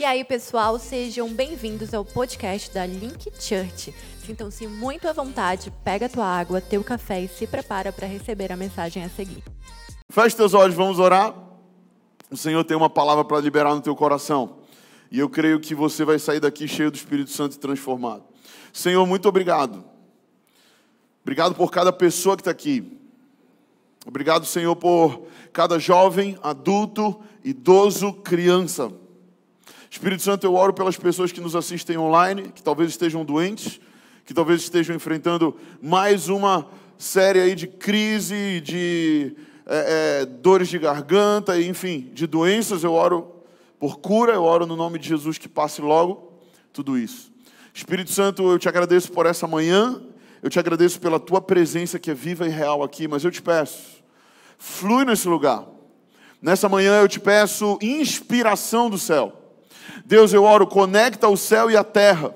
E aí, pessoal, sejam bem-vindos ao podcast da Link Church. Sintam-se muito à vontade, pega tua água, teu café e se prepara para receber a mensagem a seguir. Feche teus olhos, vamos orar. O Senhor tem uma palavra para liberar no teu coração. E eu creio que você vai sair daqui cheio do Espírito Santo e transformado. Senhor, muito obrigado. Obrigado por cada pessoa que está aqui. Obrigado, Senhor, por cada jovem, adulto, idoso, criança. Espírito Santo, eu oro pelas pessoas que nos assistem online, que talvez estejam doentes, que talvez estejam enfrentando mais uma série aí de crise, de é, é, dores de garganta, enfim, de doenças. Eu oro por cura, eu oro no nome de Jesus que passe logo tudo isso. Espírito Santo, eu te agradeço por essa manhã, eu te agradeço pela tua presença que é viva e real aqui, mas eu te peço flui nesse lugar. Nessa manhã eu te peço inspiração do céu. Deus, eu oro, conecta o céu e a terra.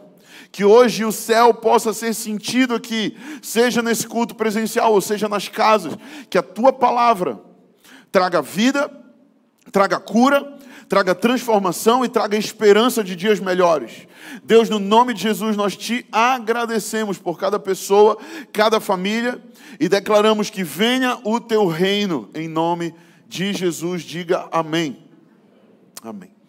Que hoje o céu possa ser sentido aqui, seja nesse culto presencial ou seja nas casas. Que a tua palavra traga vida, traga cura, traga transformação e traga esperança de dias melhores. Deus, no nome de Jesus, nós te agradecemos por cada pessoa, cada família e declaramos que venha o teu reino em nome de Jesus. Diga amém. Amém.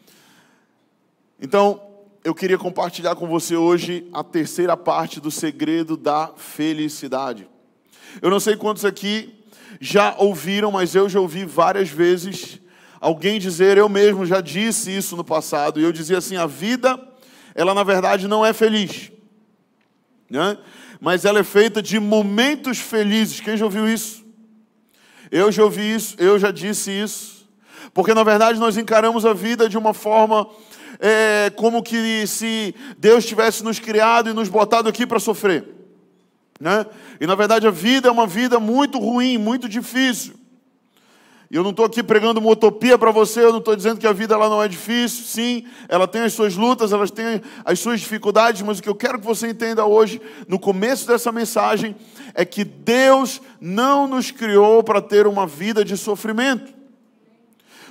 Então, eu queria compartilhar com você hoje a terceira parte do segredo da felicidade. Eu não sei quantos aqui já ouviram, mas eu já ouvi várias vezes alguém dizer, eu mesmo já disse isso no passado, e eu dizia assim: a vida, ela na verdade não é feliz. Né? mas ela é feita de momentos felizes. Quem já ouviu isso? Eu já ouvi isso, eu já disse isso. Porque na verdade nós encaramos a vida de uma forma é, como que se Deus tivesse nos criado e nos botado aqui para sofrer. Né? E na verdade a vida é uma vida muito ruim, muito difícil. E eu não estou aqui pregando uma utopia para você, eu não estou dizendo que a vida ela não é difícil. Sim, ela tem as suas lutas, elas têm as suas dificuldades, mas o que eu quero que você entenda hoje, no começo dessa mensagem, é que Deus não nos criou para ter uma vida de sofrimento.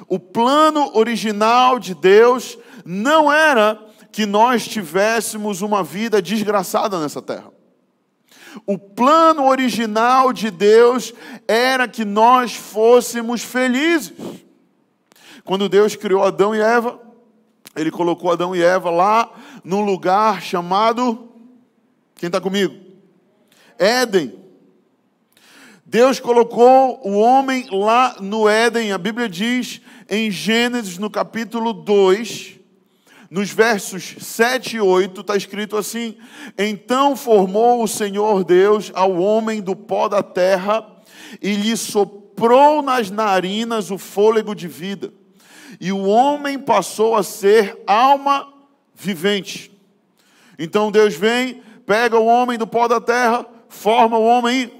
O plano original de Deus não era que nós tivéssemos uma vida desgraçada nessa terra. O plano original de Deus era que nós fôssemos felizes. Quando Deus criou Adão e Eva, Ele colocou Adão e Eva lá num lugar chamado. Quem está comigo? Éden. Deus colocou o homem lá no Éden, a Bíblia diz em Gênesis, no capítulo 2, nos versos 7 e 8 está escrito assim: Então formou o Senhor Deus ao homem do pó da terra e lhe soprou nas narinas o fôlego de vida, e o homem passou a ser alma vivente. Então Deus vem, pega o homem do pó da terra, forma o homem,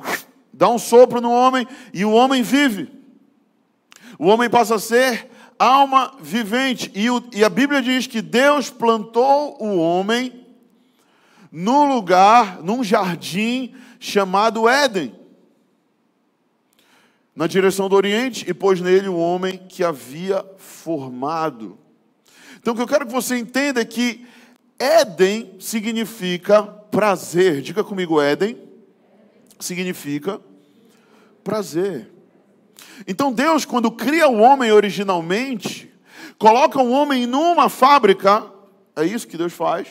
dá um sopro no homem e o homem vive. O homem passa a ser alma vivente. E, o, e a Bíblia diz que Deus plantou o homem no lugar, num jardim chamado Éden, na direção do Oriente, e pôs nele o homem que havia formado. Então, o que eu quero que você entenda é que Éden significa prazer. Diga comigo, Éden significa prazer. Então Deus, quando cria o homem originalmente, coloca o homem numa fábrica, é isso que Deus faz.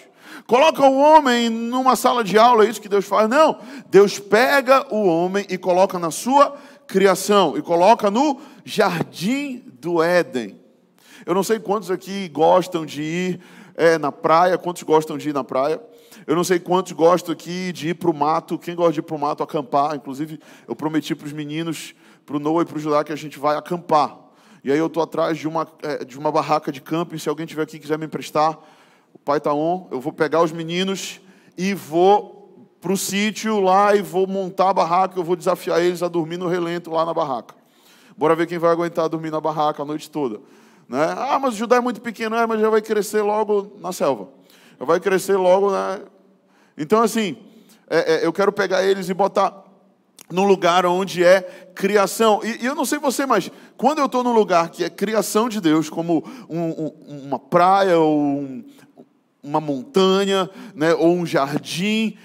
Coloca o homem numa sala de aula, é isso que Deus faz. Não, Deus pega o homem e coloca na sua criação, e coloca no jardim do Éden. Eu não sei quantos aqui gostam de ir é, na praia, quantos gostam de ir na praia. Eu não sei quantos gostam aqui de ir para o mato. Quem gosta de ir para o mato acampar? Inclusive, eu prometi para os meninos para o Noah e para o Judá que a gente vai acampar. E aí eu estou atrás de uma, é, de uma barraca de camping, se alguém tiver aqui e quiser me emprestar, o pai está on, eu vou pegar os meninos e vou para o sítio lá e vou montar a barraca, eu vou desafiar eles a dormir no relento lá na barraca. Bora ver quem vai aguentar dormir na barraca a noite toda. Né? Ah, mas o Judá é muito pequeno, é, mas já vai crescer logo na selva. Já vai crescer logo, né? Então, assim, é, é, eu quero pegar eles e botar no lugar onde é criação. E, e, eu não sei você, mas quando eu estou num lugar que é criação de Deus, como um, um, uma praia ou um, uma montanha, né, ou um jardim,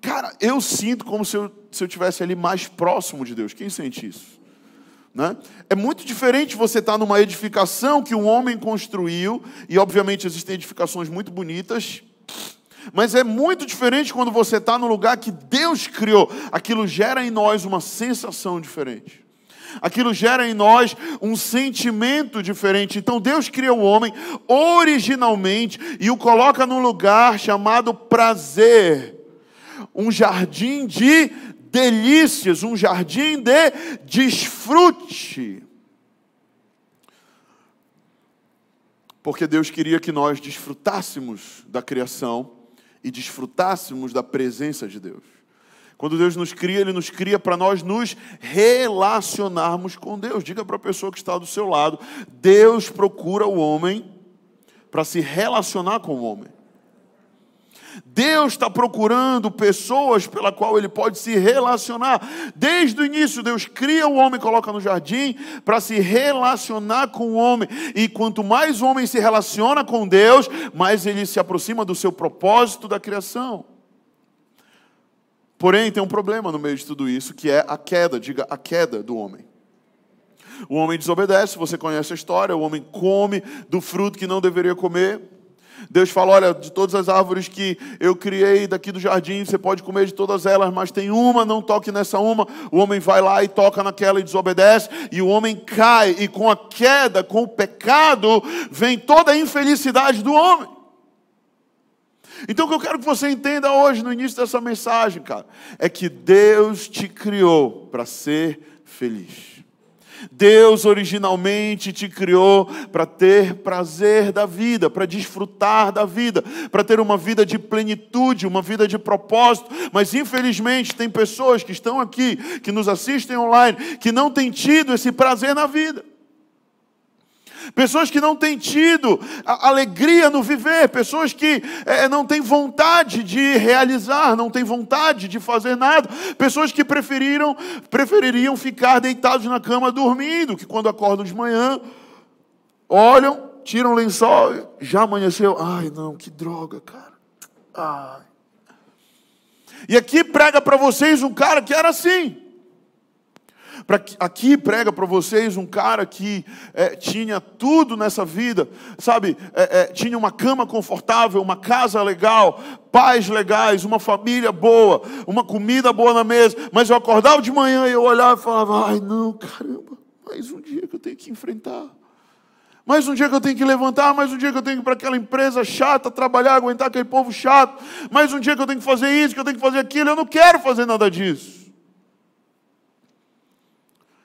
cara, eu sinto como se eu, se eu tivesse ali mais próximo de Deus. Quem sente isso? Né? É muito diferente você estar numa edificação que um homem construiu, e obviamente existem edificações muito bonitas, mas é muito diferente quando você está no lugar que Deus criou. Aquilo gera em nós uma sensação diferente. Aquilo gera em nós um sentimento diferente. Então Deus cria o homem originalmente e o coloca num lugar chamado prazer. Um jardim de delícias, um jardim de desfrute. Porque Deus queria que nós desfrutássemos da criação e desfrutássemos da presença de Deus. Quando Deus nos cria, Ele nos cria para nós nos relacionarmos com Deus. Diga para a pessoa que está do seu lado: Deus procura o homem para se relacionar com o homem. Deus está procurando pessoas pela qual ele pode se relacionar. Desde o início, Deus cria o homem, coloca no jardim para se relacionar com o homem. E quanto mais o homem se relaciona com Deus, mais ele se aproxima do seu propósito da criação. Porém, tem um problema no meio de tudo isso, que é a queda, diga a queda do homem. O homem desobedece, você conhece a história, o homem come do fruto que não deveria comer. Deus fala: olha, de todas as árvores que eu criei daqui do jardim, você pode comer de todas elas, mas tem uma, não toque nessa uma. O homem vai lá e toca naquela e desobedece, e o homem cai, e com a queda, com o pecado, vem toda a infelicidade do homem. Então, o que eu quero que você entenda hoje, no início dessa mensagem, cara, é que Deus te criou para ser feliz. Deus originalmente te criou para ter prazer da vida, para desfrutar da vida, para ter uma vida de plenitude, uma vida de propósito. Mas infelizmente tem pessoas que estão aqui, que nos assistem online, que não têm tido esse prazer na vida. Pessoas que não têm tido alegria no viver, pessoas que é, não têm vontade de realizar, não têm vontade de fazer nada, pessoas que preferiram, prefeririam ficar deitados na cama dormindo, que quando acordam de manhã, olham, tiram o lençol, já amanheceu, ai não, que droga, cara. Ai. E aqui prega para vocês um cara que era assim. Pra, aqui prega para vocês um cara que é, tinha tudo nessa vida, sabe? É, é, tinha uma cama confortável, uma casa legal, pais legais, uma família boa, uma comida boa na mesa. Mas eu acordava de manhã e eu olhava e falava: ai, não, caramba, mais um dia que eu tenho que enfrentar. Mais um dia que eu tenho que levantar, mais um dia que eu tenho que ir para aquela empresa chata, trabalhar, aguentar aquele povo chato, mais um dia que eu tenho que fazer isso, que eu tenho que fazer aquilo, eu não quero fazer nada disso.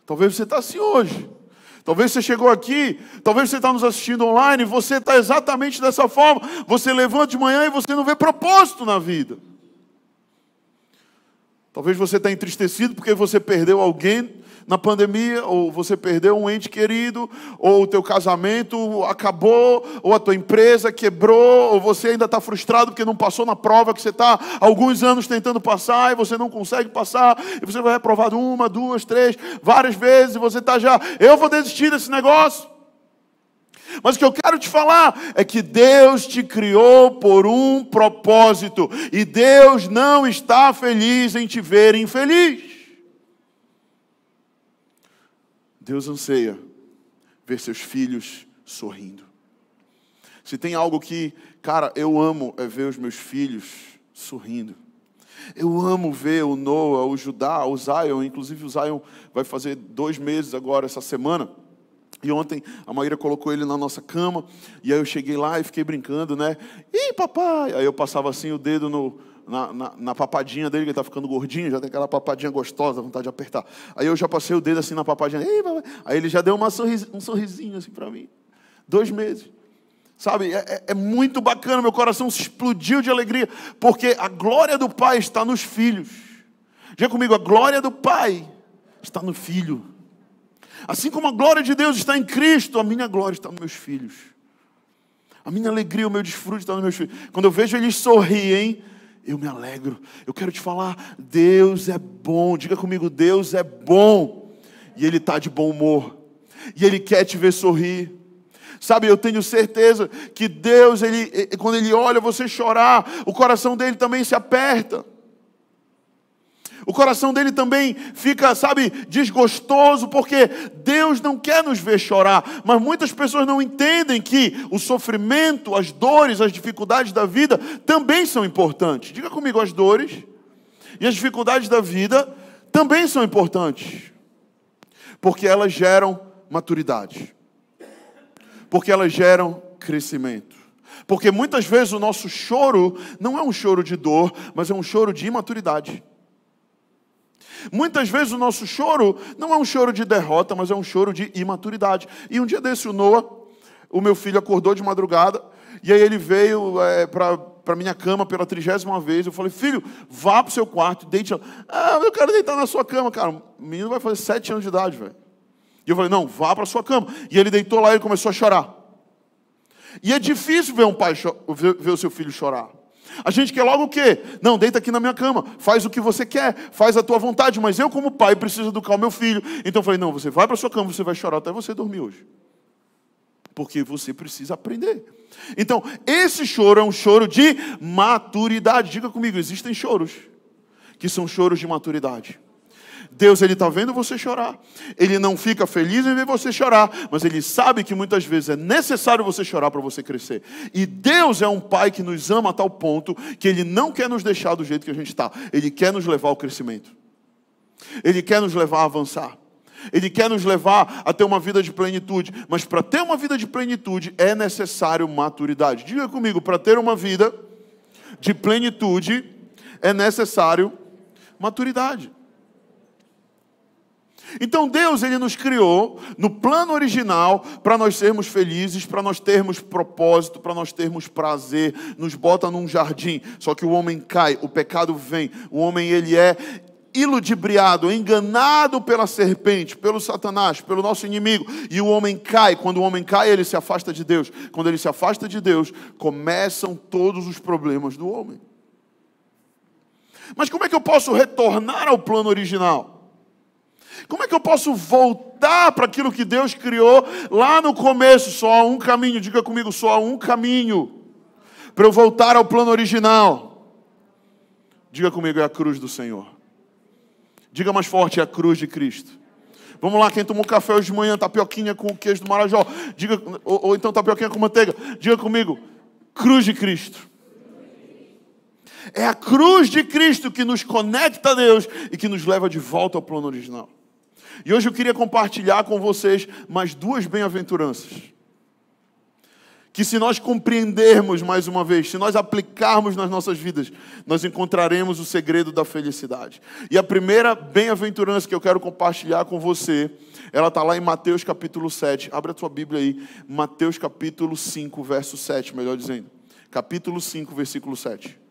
Talvez você está assim hoje. Talvez você chegou aqui, talvez você está nos assistindo online, você está exatamente dessa forma. Você levanta de manhã e você não vê propósito na vida. Talvez você está entristecido porque você perdeu alguém na pandemia, ou você perdeu um ente querido, ou o teu casamento acabou, ou a tua empresa quebrou, ou você ainda está frustrado porque não passou na prova que você está alguns anos tentando passar e você não consegue passar, e você vai reprovado uma, duas, três, várias vezes, e você está já, eu vou desistir desse negócio. Mas o que eu quero te falar é que Deus te criou por um propósito, e Deus não está feliz em te ver infeliz. Deus anseia ver seus filhos sorrindo. Se tem algo que, cara, eu amo é ver os meus filhos sorrindo. Eu amo ver o Noah, o Judá, o Zion, inclusive o Zion vai fazer dois meses agora, essa semana. E ontem a Maíra colocou ele na nossa cama, e aí eu cheguei lá e fiquei brincando, né? Ih, papai! Aí eu passava assim o dedo no, na, na, na, papadinha dele, que ele está ficando gordinho, já tem aquela papadinha gostosa, vontade de apertar. Aí eu já passei o dedo assim na papadinha, aí ele já deu uma sorris, um sorrisinho assim para mim. Dois meses. Sabe, é, é, é muito bacana, meu coração se explodiu de alegria, porque a glória do Pai está nos filhos. Diga comigo, a glória do Pai está no Filho. Assim como a glória de Deus está em Cristo, a minha glória está nos meus filhos. A minha alegria, o meu desfrute está nos meus filhos. Quando eu vejo eles sorrirem, eu me alegro. Eu quero te falar, Deus é bom. Diga comigo, Deus é bom. E Ele está de bom humor. E Ele quer te ver sorrir. Sabe, eu tenho certeza que Deus, ele, quando Ele olha você chorar, o coração dele também se aperta. O coração dele também fica, sabe, desgostoso, porque Deus não quer nos ver chorar. Mas muitas pessoas não entendem que o sofrimento, as dores, as dificuldades da vida também são importantes. Diga comigo, as dores e as dificuldades da vida também são importantes. Porque elas geram maturidade. Porque elas geram crescimento. Porque muitas vezes o nosso choro não é um choro de dor, mas é um choro de imaturidade. Muitas vezes o nosso choro não é um choro de derrota, mas é um choro de imaturidade. E um dia desse, o Noah, o meu filho, acordou de madrugada, e aí ele veio é, para minha cama pela trigésima vez. Eu falei, filho, vá para o seu quarto, deite. Ah, eu quero deitar na sua cama, cara. O menino vai fazer sete anos de idade, velho. E eu falei, não, vá para a sua cama. E ele deitou lá e começou a chorar. E é difícil ver um pai ver, ver o seu filho chorar. A gente quer logo o quê? Não, deita aqui na minha cama, faz o que você quer, faz a tua vontade, mas eu, como pai, preciso educar o meu filho. Então eu falei: não, você vai para sua cama, você vai chorar até você dormir hoje. Porque você precisa aprender. Então, esse choro é um choro de maturidade. Diga comigo: existem choros que são choros de maturidade. Deus ele está vendo você chorar. Ele não fica feliz em ver você chorar, mas ele sabe que muitas vezes é necessário você chorar para você crescer. E Deus é um pai que nos ama a tal ponto que ele não quer nos deixar do jeito que a gente está. Ele quer nos levar ao crescimento. Ele quer nos levar a avançar. Ele quer nos levar a ter uma vida de plenitude. Mas para ter uma vida de plenitude é necessário maturidade. Diga comigo, para ter uma vida de plenitude é necessário maturidade. Então Deus ele nos criou no plano original para nós sermos felizes, para nós termos propósito, para nós termos prazer, nos bota num jardim. Só que o homem cai, o pecado vem, o homem ele é iludibriado, enganado pela serpente, pelo Satanás, pelo nosso inimigo, e o homem cai. Quando o homem cai, ele se afasta de Deus. Quando ele se afasta de Deus, começam todos os problemas do homem. Mas como é que eu posso retornar ao plano original? Como é que eu posso voltar para aquilo que Deus criou lá no começo? Só há um caminho, diga comigo, só há um caminho para eu voltar ao plano original. Diga comigo, é a cruz do Senhor. Diga mais forte, é a cruz de Cristo. Vamos lá, quem tomou café hoje de manhã, tapioquinha com queijo do Marajó. Diga, ou, ou então tapioquinha com manteiga. Diga comigo, cruz de Cristo. É a cruz de Cristo que nos conecta a Deus e que nos leva de volta ao plano original. E hoje eu queria compartilhar com vocês mais duas bem-aventuranças. Que se nós compreendermos mais uma vez, se nós aplicarmos nas nossas vidas, nós encontraremos o segredo da felicidade. E a primeira bem-aventurança que eu quero compartilhar com você, ela está lá em Mateus capítulo 7. Abre a tua Bíblia aí, Mateus capítulo 5, verso 7, melhor dizendo. Capítulo 5, versículo 7.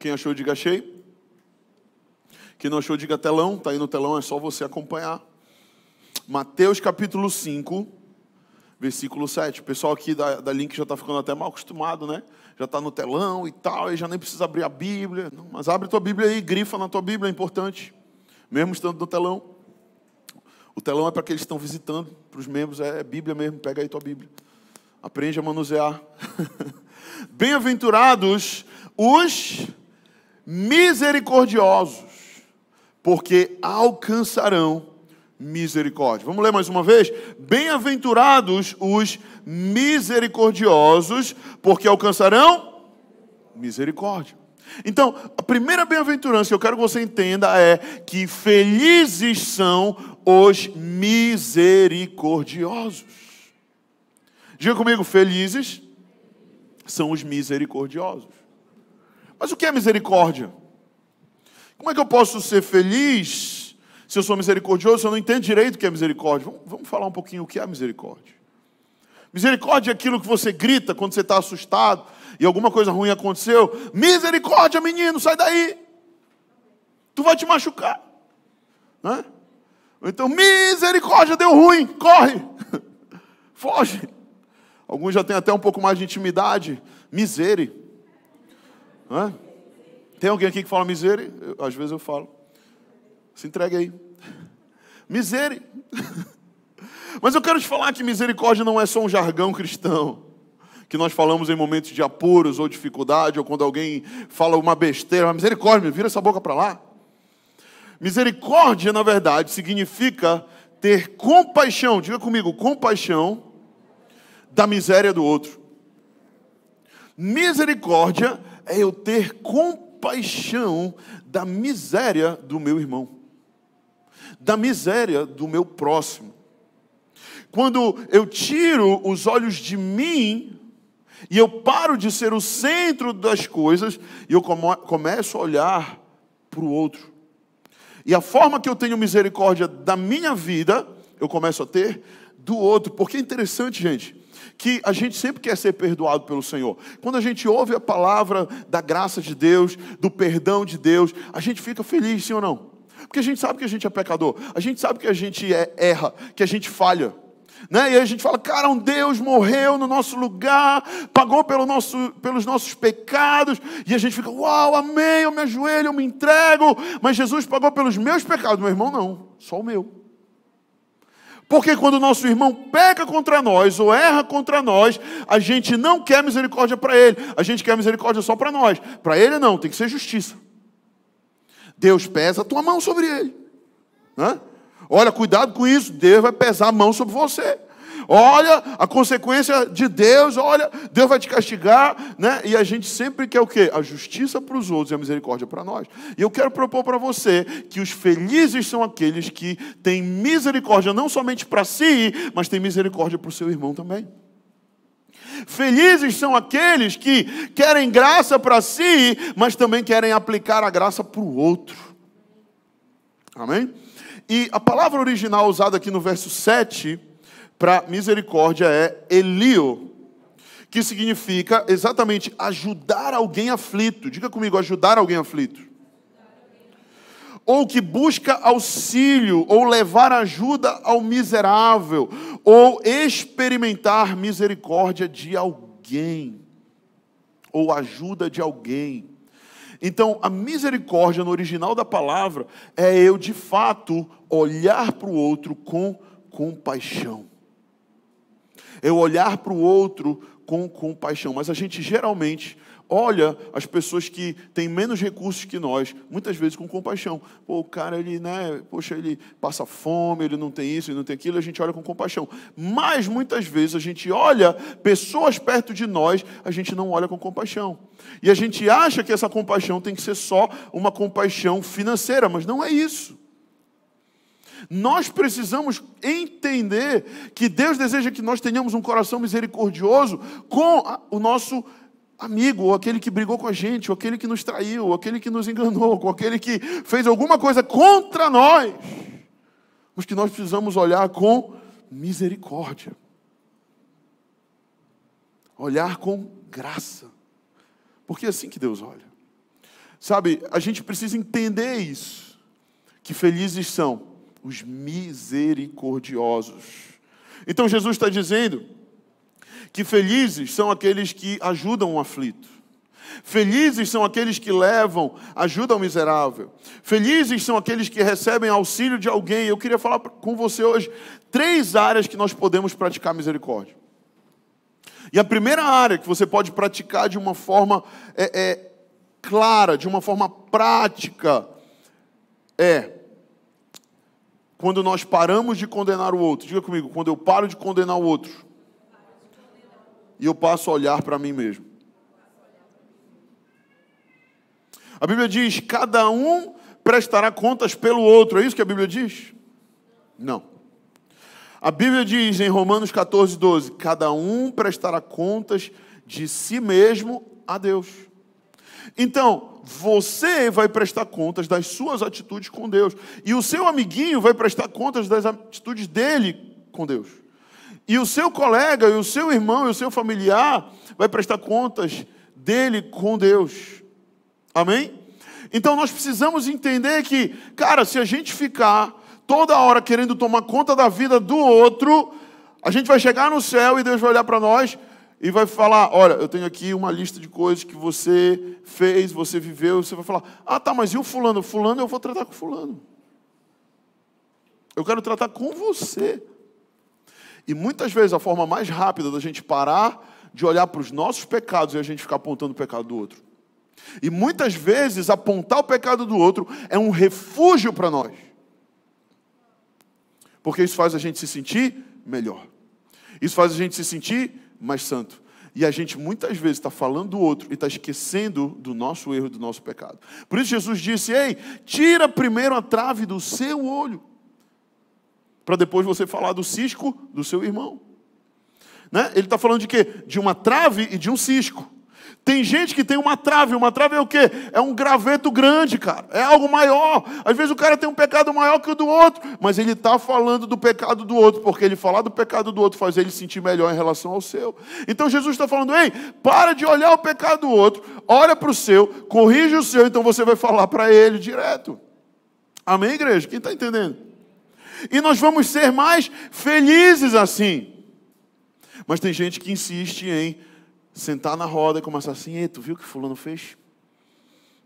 Quem achou, diga achei. Quem não achou, diga telão. Está aí no telão, é só você acompanhar. Mateus capítulo 5, versículo 7. O pessoal aqui da, da Link já está ficando até mal acostumado, né? Já está no telão e tal, e já nem precisa abrir a Bíblia. Não, mas abre tua Bíblia aí, grifa na tua Bíblia, é importante. Mesmo estando no telão. O telão é para aqueles que estão visitando, para os membros é Bíblia mesmo, pega aí tua Bíblia. Aprende a manusear. Bem-aventurados os misericordiosos, porque alcançarão misericórdia. Vamos ler mais uma vez? Bem-aventurados os misericordiosos, porque alcançarão misericórdia. Então, a primeira bem-aventurança que eu quero que você entenda é que felizes são os misericordiosos. Diga comigo, felizes são os misericordiosos. Mas o que é misericórdia? Como é que eu posso ser feliz se eu sou misericordioso, se eu não entendo direito o que é misericórdia? Vamos, vamos falar um pouquinho o que é misericórdia. Misericórdia é aquilo que você grita quando você está assustado e alguma coisa ruim aconteceu. Misericórdia, menino, sai daí. Tu vai te machucar. Né? Então, misericórdia, deu ruim, corre, foge. Alguns já têm até um pouco mais de intimidade. Misere. Né? Tem alguém aqui que fala misere? Eu, às vezes eu falo. Se entregue aí. Misere. Mas eu quero te falar que misericórdia não é só um jargão cristão que nós falamos em momentos de apuros ou dificuldade, ou quando alguém fala uma besteira, misericórdia, vira essa boca para lá. Misericórdia, na verdade, significa ter compaixão, diga comigo, compaixão da miséria do outro. Misericórdia é eu ter compaixão da miséria do meu irmão, da miséria do meu próximo. Quando eu tiro os olhos de mim e eu paro de ser o centro das coisas e eu começo a olhar para o outro. E a forma que eu tenho misericórdia da minha vida, eu começo a ter do outro. Porque é interessante, gente, que a gente sempre quer ser perdoado pelo Senhor. Quando a gente ouve a palavra da graça de Deus, do perdão de Deus, a gente fica feliz, sim ou não? Porque a gente sabe que a gente é pecador, a gente sabe que a gente é, erra, que a gente falha. Né? E aí a gente fala, cara, um Deus morreu no nosso lugar, pagou pelo nosso, pelos nossos pecados, e a gente fica, uau, amém, eu me ajoelho, eu me entrego, mas Jesus pagou pelos meus pecados, meu irmão não, só o meu. Porque quando o nosso irmão peca contra nós ou erra contra nós, a gente não quer misericórdia para ele, a gente quer misericórdia só para nós. Para ele não, tem que ser justiça. Deus pesa a tua mão sobre ele. Né? Olha, cuidado com isso, Deus vai pesar a mão sobre você. Olha a consequência de Deus, olha, Deus vai te castigar, né? E a gente sempre quer o quê? A justiça para os outros e a misericórdia para nós. E eu quero propor para você que os felizes são aqueles que têm misericórdia não somente para si, mas têm misericórdia para o seu irmão também. Felizes são aqueles que querem graça para si, mas também querem aplicar a graça para o outro. Amém? E a palavra original usada aqui no verso 7 para misericórdia é elio, que significa exatamente ajudar alguém aflito. Diga comigo, ajudar alguém aflito. Ou que busca auxílio, ou levar ajuda ao miserável, ou experimentar misericórdia de alguém, ou ajuda de alguém. Então, a misericórdia no original da palavra é eu, de fato, olhar para o outro com compaixão. Eu olhar para o outro com compaixão. Mas a gente geralmente olha as pessoas que têm menos recursos que nós, muitas vezes com compaixão. Pô, o cara, ele, né, poxa, ele passa fome, ele não tem isso, ele não tem aquilo, a gente olha com compaixão. Mas muitas vezes a gente olha pessoas perto de nós, a gente não olha com compaixão. E a gente acha que essa compaixão tem que ser só uma compaixão financeira, mas não é isso. Nós precisamos entender que Deus deseja que nós tenhamos um coração misericordioso com o nosso amigo, ou aquele que brigou com a gente, ou aquele que nos traiu, ou aquele que nos enganou, ou aquele que fez alguma coisa contra nós. Mas que nós precisamos olhar com misericórdia. Olhar com graça. Porque é assim que Deus olha. Sabe, a gente precisa entender isso. Que felizes são os misericordiosos. Então Jesus está dizendo que felizes são aqueles que ajudam o aflito. Felizes são aqueles que levam ajuda ao miserável. Felizes são aqueles que recebem auxílio de alguém. Eu queria falar com você hoje três áreas que nós podemos praticar misericórdia. E a primeira área que você pode praticar de uma forma é, é, clara, de uma forma prática, é quando nós paramos de condenar o outro. Diga comigo, quando eu paro de condenar o outro e eu passo a olhar para mim mesmo. A Bíblia diz: cada um prestará contas pelo outro. É isso que a Bíblia diz? Não. A Bíblia diz em Romanos 14, 12: cada um prestará contas de si mesmo a Deus. Então, você vai prestar contas das suas atitudes com Deus, e o seu amiguinho vai prestar contas das atitudes dele com Deus. E o seu colega, e o seu irmão, e o seu familiar vai prestar contas dele com Deus. Amém? Então nós precisamos entender que, cara, se a gente ficar toda hora querendo tomar conta da vida do outro, a gente vai chegar no céu e Deus vai olhar para nós e vai falar: Olha, eu tenho aqui uma lista de coisas que você fez, você viveu. Você vai falar: Ah, tá, mas e o fulano? Fulano eu vou tratar com fulano. Eu quero tratar com você. E muitas vezes a forma mais rápida da gente parar de olhar para os nossos pecados e a gente ficar apontando o pecado do outro. E muitas vezes apontar o pecado do outro é um refúgio para nós. Porque isso faz a gente se sentir melhor. Isso faz a gente se sentir mais santo. E a gente muitas vezes está falando do outro e está esquecendo do nosso erro, do nosso pecado. Por isso Jesus disse: Ei, tira primeiro a trave do seu olho, para depois você falar do cisco do seu irmão. Né? Ele está falando de quê? De uma trave e de um cisco. Tem gente que tem uma trave, uma trave é o quê? É um graveto grande, cara. É algo maior. Às vezes o cara tem um pecado maior que o do outro, mas ele está falando do pecado do outro, porque ele falar do pecado do outro faz ele sentir melhor em relação ao seu. Então Jesus está falando, ei, para de olhar o pecado do outro, olha para o seu, corrige o seu, então você vai falar para ele direto. Amém, igreja? Quem está entendendo? E nós vamos ser mais felizes assim. Mas tem gente que insiste em sentar na roda e começar assim: Ei, tu viu o que Fulano fez?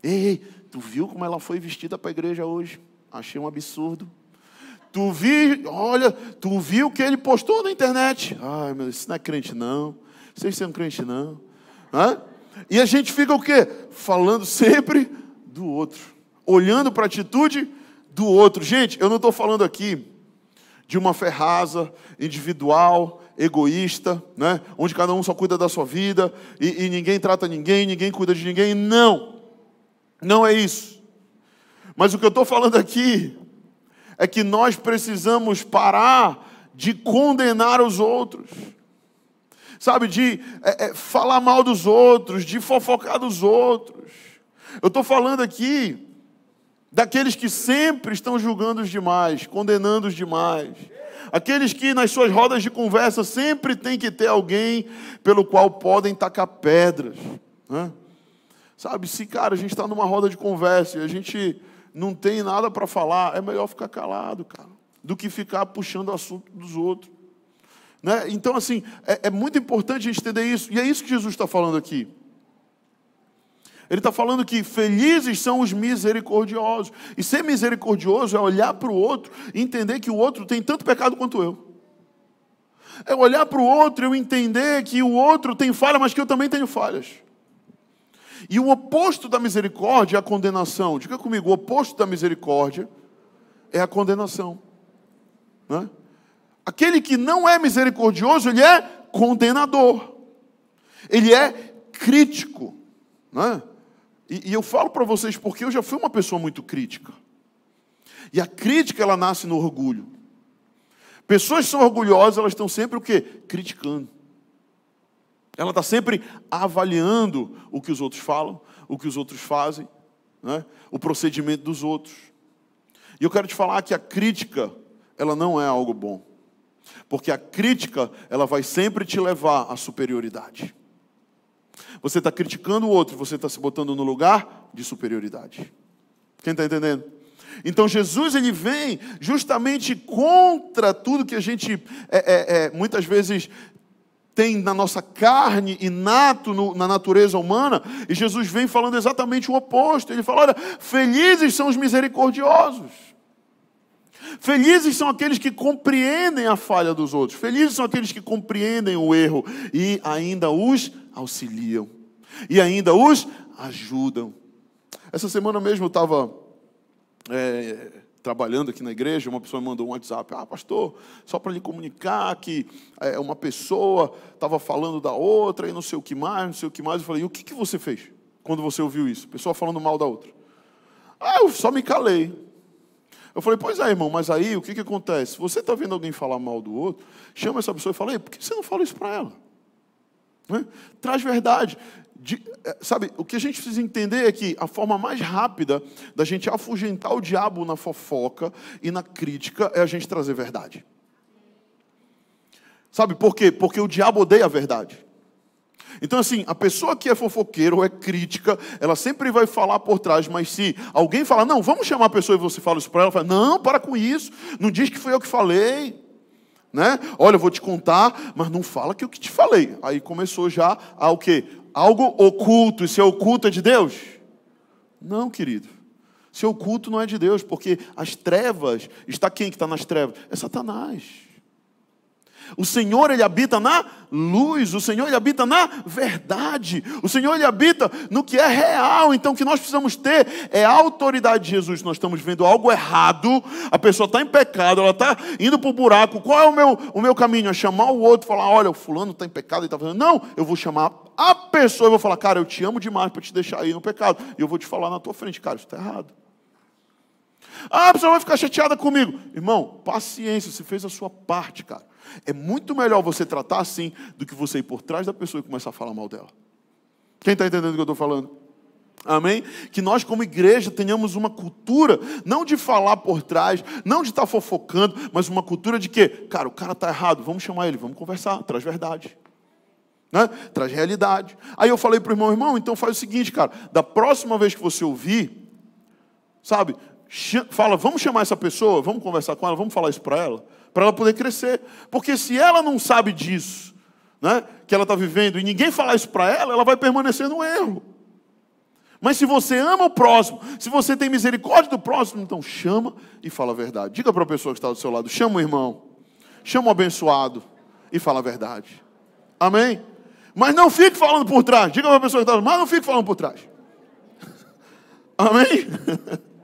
Ei, tu viu como ela foi vestida para a igreja hoje? Achei um absurdo. Tu viu, olha, tu viu o que ele postou na internet? Ai, meu Deus, isso não é crente, não. Vocês são crente, não. Hã? E a gente fica o quê? Falando sempre do outro. Olhando para a atitude do outro. Gente, eu não estou falando aqui de uma ferraza individual, egoísta, né? onde cada um só cuida da sua vida e, e ninguém trata ninguém, ninguém cuida de ninguém. Não, não é isso. Mas o que eu estou falando aqui é que nós precisamos parar de condenar os outros, sabe, de é, é, falar mal dos outros, de fofocar dos outros. Eu estou falando aqui daqueles que sempre estão julgando os demais, condenando os demais Aqueles que nas suas rodas de conversa sempre tem que ter alguém pelo qual podem tacar pedras. Né? Sabe, se, cara, a gente está numa roda de conversa e a gente não tem nada para falar, é melhor ficar calado, cara, do que ficar puxando o assunto dos outros. Né? Então, assim, é, é muito importante a gente entender isso. E é isso que Jesus está falando aqui. Ele está falando que felizes são os misericordiosos. E ser misericordioso é olhar para o outro e entender que o outro tem tanto pecado quanto eu. É olhar para o outro e entender que o outro tem falha, mas que eu também tenho falhas. E o oposto da misericórdia é a condenação. Diga comigo, o oposto da misericórdia é a condenação. Né? Aquele que não é misericordioso, ele é condenador. Ele é crítico. Né? E, e eu falo para vocês porque eu já fui uma pessoa muito crítica. E a crítica, ela nasce no orgulho. Pessoas que são orgulhosas, elas estão sempre o quê? Criticando. Ela está sempre avaliando o que os outros falam, o que os outros fazem, né? o procedimento dos outros. E eu quero te falar que a crítica, ela não é algo bom. Porque a crítica, ela vai sempre te levar à superioridade. Você está criticando o outro, você está se botando no lugar de superioridade. Quem está entendendo? Então Jesus ele vem justamente contra tudo que a gente é, é, é, muitas vezes tem na nossa carne, inato no, na natureza humana, e Jesus vem falando exatamente o oposto. Ele fala: olha, felizes são os misericordiosos. Felizes são aqueles que compreendem a falha dos outros. Felizes são aqueles que compreendem o erro e ainda os auxiliam. E ainda os ajudam. Essa semana mesmo eu estava é, trabalhando aqui na igreja, uma pessoa me mandou um WhatsApp, ah, pastor, só para lhe comunicar que é, uma pessoa estava falando da outra e não sei o que mais, não sei o que mais. Eu falei, e o que, que você fez quando você ouviu isso? Pessoa falando mal da outra. Ah, eu só me calei. Eu falei, pois é, irmão, mas aí o que, que acontece? Você está vendo alguém falar mal do outro, chama essa pessoa e fala, por que você não fala isso para ela? Né? Traz verdade. De, é, sabe, o que a gente precisa entender é que a forma mais rápida da gente afugentar o diabo na fofoca e na crítica é a gente trazer verdade. Sabe por quê? Porque o diabo odeia a verdade. Então, assim, a pessoa que é fofoqueira ou é crítica, ela sempre vai falar por trás, mas se alguém fala, não, vamos chamar a pessoa e você fala isso para ela, ela fala, não, para com isso, não diz que foi eu que falei. Né? Olha, eu vou te contar, mas não fala que eu que te falei. Aí começou já a o quê? Algo oculto, e é oculto é de Deus? Não, querido. Se é oculto não é de Deus, porque as trevas, está quem que está nas trevas? É Satanás. O Senhor, Ele habita na luz, o Senhor, Ele habita na verdade, o Senhor, Ele habita no que é real. Então, o que nós precisamos ter é a autoridade de Jesus. Nós estamos vendo algo errado, a pessoa está em pecado, ela está indo para o buraco. Qual é o meu, o meu caminho? É chamar o outro, falar: olha, o fulano está em pecado e está fazendo. Não, eu vou chamar a pessoa e vou falar: cara, eu te amo demais para te deixar aí no pecado. E eu vou te falar na tua frente, cara, isso está errado. Ah, a pessoa vai ficar chateada comigo. Irmão, paciência, você fez a sua parte, cara. É muito melhor você tratar assim do que você ir por trás da pessoa e começar a falar mal dela. Quem está entendendo o que eu estou falando? Amém? Que nós, como igreja, tenhamos uma cultura, não de falar por trás, não de estar tá fofocando, mas uma cultura de que, cara, o cara está errado, vamos chamar ele, vamos conversar, traz verdade. Né? Traz realidade. Aí eu falei para o irmão, irmão, então faz o seguinte, cara, da próxima vez que você ouvir, sabe, fala, vamos chamar essa pessoa, vamos conversar com ela, vamos falar isso para ela para ela poder crescer. Porque se ela não sabe disso, né, que ela está vivendo, e ninguém falar isso para ela, ela vai permanecer no erro. Mas se você ama o próximo, se você tem misericórdia do próximo, então chama e fala a verdade. Diga para a pessoa que está do seu lado: chama o irmão, chama o abençoado e fala a verdade. Amém? Mas não fique falando por trás. Diga para a pessoa que está do mas não fique falando por trás. Amém?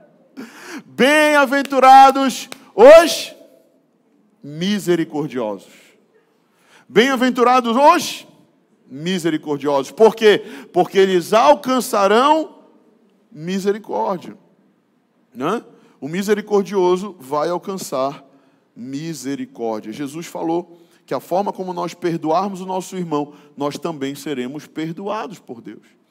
Bem-aventurados os misericordiosos. Bem-aventurados os misericordiosos. Por quê? Porque eles alcançarão misericórdia. Né? O misericordioso vai alcançar misericórdia. Jesus falou que a forma como nós perdoarmos o nosso irmão, nós também seremos perdoados por Deus.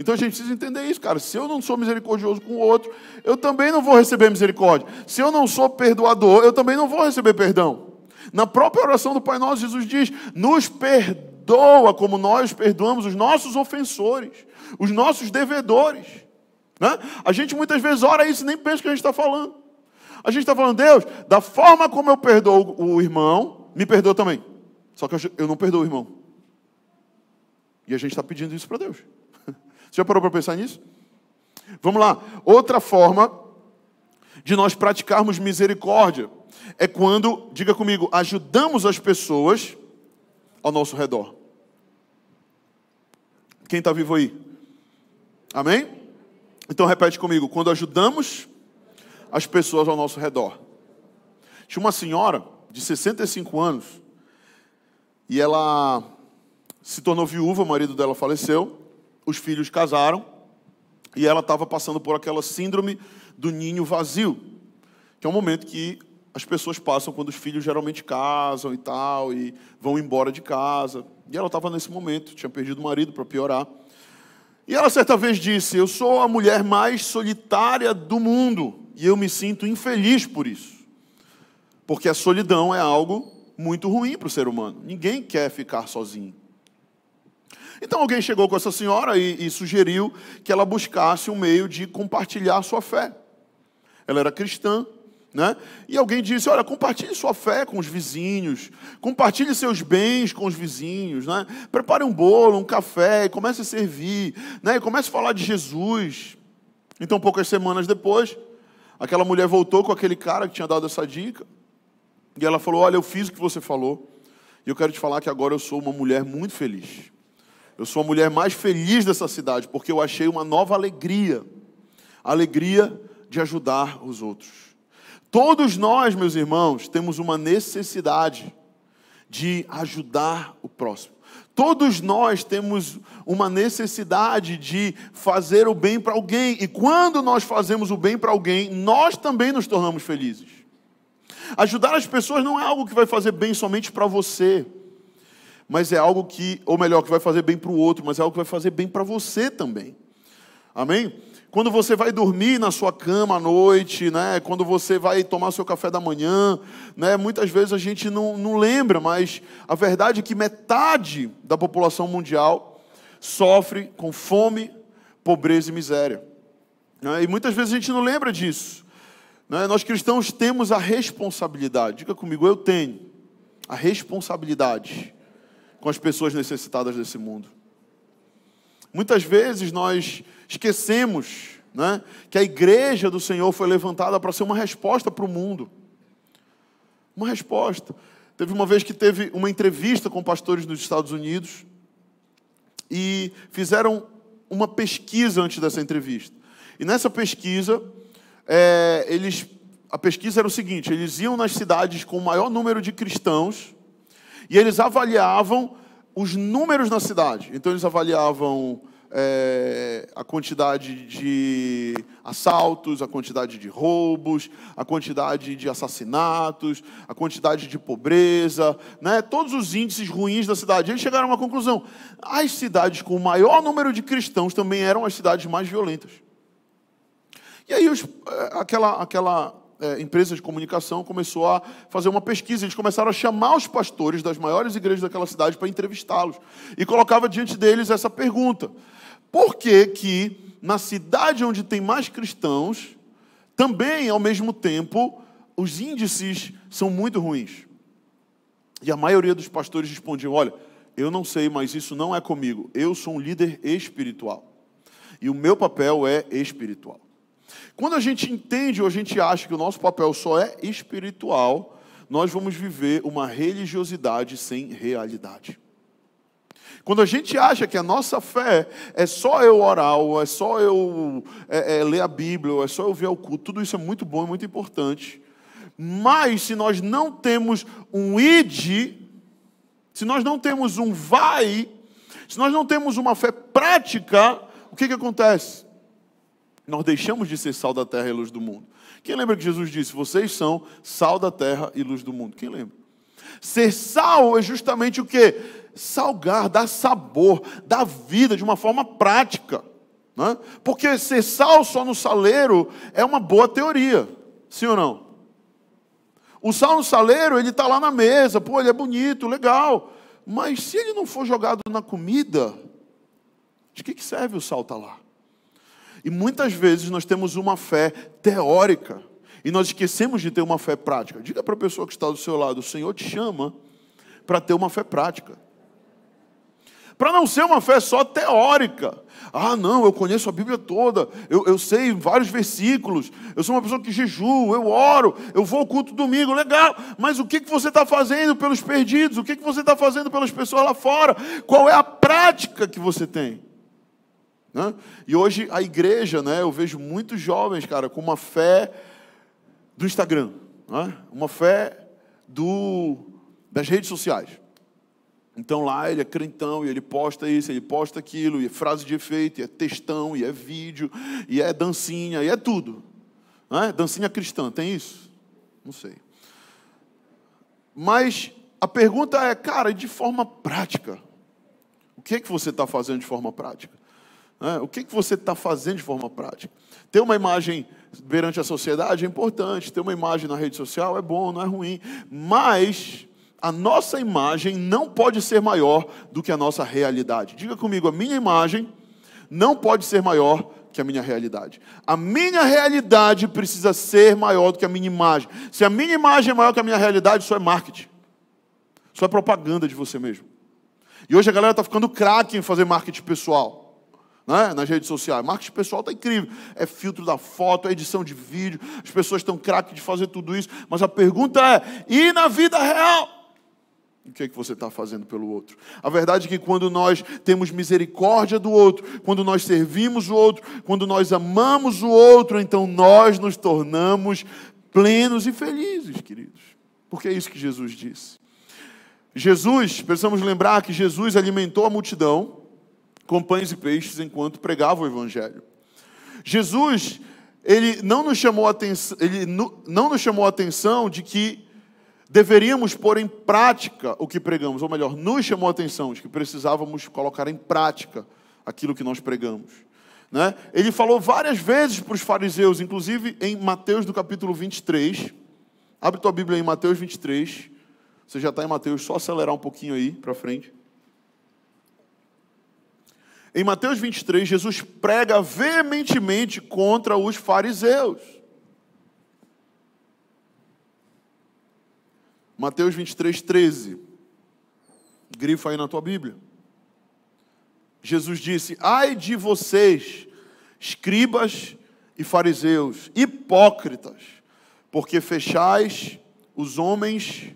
Então a gente precisa entender isso, cara. Se eu não sou misericordioso com o outro, eu também não vou receber misericórdia. Se eu não sou perdoador, eu também não vou receber perdão. Na própria oração do Pai Nosso, Jesus diz: nos perdoa como nós perdoamos os nossos ofensores, os nossos devedores. Né? A gente muitas vezes ora isso e nem pensa que a gente está falando. A gente está falando, Deus, da forma como eu perdoo o irmão, me perdoa também. Só que eu não perdoo o irmão. E a gente está pedindo isso para Deus. Você já parou para pensar nisso? Vamos lá. Outra forma de nós praticarmos misericórdia é quando, diga comigo, ajudamos as pessoas ao nosso redor. Quem está vivo aí? Amém? Então repete comigo: quando ajudamos as pessoas ao nosso redor. Tinha uma senhora de 65 anos e ela se tornou viúva, o marido dela faleceu os filhos casaram e ela estava passando por aquela síndrome do ninho vazio, que é um momento que as pessoas passam quando os filhos geralmente casam e tal, e vão embora de casa. E ela estava nesse momento, tinha perdido o marido para piorar. E ela certa vez disse: Eu sou a mulher mais solitária do mundo e eu me sinto infeliz por isso. Porque a solidão é algo muito ruim para o ser humano. Ninguém quer ficar sozinho. Então alguém chegou com essa senhora e, e sugeriu que ela buscasse um meio de compartilhar sua fé. Ela era cristã, né? E alguém disse: Olha, compartilhe sua fé com os vizinhos, compartilhe seus bens com os vizinhos, né? Prepare um bolo, um café, e comece a servir, né? E comece a falar de Jesus. Então, poucas semanas depois, aquela mulher voltou com aquele cara que tinha dado essa dica, e ela falou: Olha, eu fiz o que você falou, e eu quero te falar que agora eu sou uma mulher muito feliz. Eu sou a mulher mais feliz dessa cidade, porque eu achei uma nova alegria a alegria de ajudar os outros. Todos nós, meus irmãos, temos uma necessidade de ajudar o próximo. Todos nós temos uma necessidade de fazer o bem para alguém, e quando nós fazemos o bem para alguém, nós também nos tornamos felizes. Ajudar as pessoas não é algo que vai fazer bem somente para você mas é algo que, ou melhor, que vai fazer bem para o outro, mas é algo que vai fazer bem para você também. Amém? Quando você vai dormir na sua cama à noite, né? quando você vai tomar seu café da manhã, né? muitas vezes a gente não, não lembra, mas a verdade é que metade da população mundial sofre com fome, pobreza e miséria. Né? E muitas vezes a gente não lembra disso. Né? Nós cristãos temos a responsabilidade, diga comigo, eu tenho a responsabilidade com as pessoas necessitadas desse mundo. Muitas vezes nós esquecemos né, que a igreja do Senhor foi levantada para ser uma resposta para o mundo. Uma resposta. Teve uma vez que teve uma entrevista com pastores nos Estados Unidos e fizeram uma pesquisa antes dessa entrevista. E nessa pesquisa, é, eles, a pesquisa era o seguinte: eles iam nas cidades com o maior número de cristãos e eles avaliavam os números na cidade. Então, eles avaliavam é, a quantidade de assaltos, a quantidade de roubos, a quantidade de assassinatos, a quantidade de pobreza, né? todos os índices ruins da cidade. Eles chegaram a uma conclusão: as cidades com o maior número de cristãos também eram as cidades mais violentas. E aí os, é, aquela, aquela é, empresa de comunicação começou a fazer uma pesquisa. Eles começaram a chamar os pastores das maiores igrejas daquela cidade para entrevistá-los. E colocava diante deles essa pergunta: por que, que na cidade onde tem mais cristãos, também, ao mesmo tempo, os índices são muito ruins? E a maioria dos pastores respondiam: olha, eu não sei, mas isso não é comigo. Eu sou um líder espiritual. E o meu papel é espiritual. Quando a gente entende ou a gente acha que o nosso papel só é espiritual, nós vamos viver uma religiosidade sem realidade. Quando a gente acha que a nossa fé é só eu orar, ou é só eu é, é, ler a Bíblia, ou é só eu ver o culto, tudo isso é muito bom e muito importante. Mas se nós não temos um id, se nós não temos um vai, se nós não temos uma fé prática, o que, que acontece? Nós deixamos de ser sal da terra e luz do mundo. Quem lembra que Jesus disse: Vocês são sal da terra e luz do mundo? Quem lembra? Ser sal é justamente o que? Salgar, dar sabor, dar vida de uma forma prática. Né? Porque ser sal só no saleiro é uma boa teoria, sim ou não? O sal no saleiro, ele está lá na mesa, pô, ele é bonito, legal. Mas se ele não for jogado na comida, de que, que serve o sal estar tá lá? E muitas vezes nós temos uma fé teórica e nós esquecemos de ter uma fé prática. Diga para a pessoa que está do seu lado: o Senhor te chama para ter uma fé prática. Para não ser uma fé só teórica. Ah, não, eu conheço a Bíblia toda, eu, eu sei vários versículos, eu sou uma pessoa que jejuo, eu oro, eu vou ao culto domingo, legal, mas o que, que você está fazendo pelos perdidos? O que, que você está fazendo pelas pessoas lá fora? Qual é a prática que você tem? Né? E hoje a igreja, né, eu vejo muitos jovens, cara, com uma fé do Instagram, né? uma fé do, das redes sociais. Então lá ele é crentão e ele posta isso, ele posta aquilo, e é frase de efeito, e é textão, e é vídeo, e é dancinha, e é tudo. Né? Dancinha cristã, tem isso? Não sei. Mas a pergunta é, cara, de forma prática, o que é que você está fazendo de forma prática? Né? O que, que você está fazendo de forma prática? Ter uma imagem perante a sociedade é importante, ter uma imagem na rede social é bom, não é ruim, mas a nossa imagem não pode ser maior do que a nossa realidade. Diga comigo, a minha imagem não pode ser maior que a minha realidade. A minha realidade precisa ser maior do que a minha imagem. Se a minha imagem é maior que a minha realidade, isso é marketing. Isso é propaganda de você mesmo. E hoje a galera está ficando craque em fazer marketing pessoal né, nas redes sociais. Marketing pessoal está incrível. É filtro da foto, é edição de vídeo, as pessoas estão craques de fazer tudo isso. Mas a pergunta é: e na vida real? O que é que você está fazendo pelo outro? A verdade é que quando nós temos misericórdia do outro, quando nós servimos o outro, quando nós amamos o outro, então nós nos tornamos plenos e felizes, queridos. Porque é isso que Jesus disse. Jesus, precisamos lembrar que Jesus alimentou a multidão, com pães e peixes enquanto pregava o evangelho. Jesus, ele não nos chamou a atenção, ele não nos chamou a atenção de que deveríamos pôr em prática o que pregamos, ou melhor, nos chamou a atenção de que precisávamos colocar em prática aquilo que nós pregamos. Né? Ele falou várias vezes para os fariseus, inclusive em Mateus do capítulo 23. Abre tua Bíblia em Mateus 23. Você já está em Mateus, só acelerar um pouquinho aí para frente. Em Mateus 23, Jesus prega veementemente contra os fariseus. Mateus 23, 13. Grifa aí na tua Bíblia. Jesus disse: Ai de vocês, escribas e fariseus, hipócritas, porque fechais os homens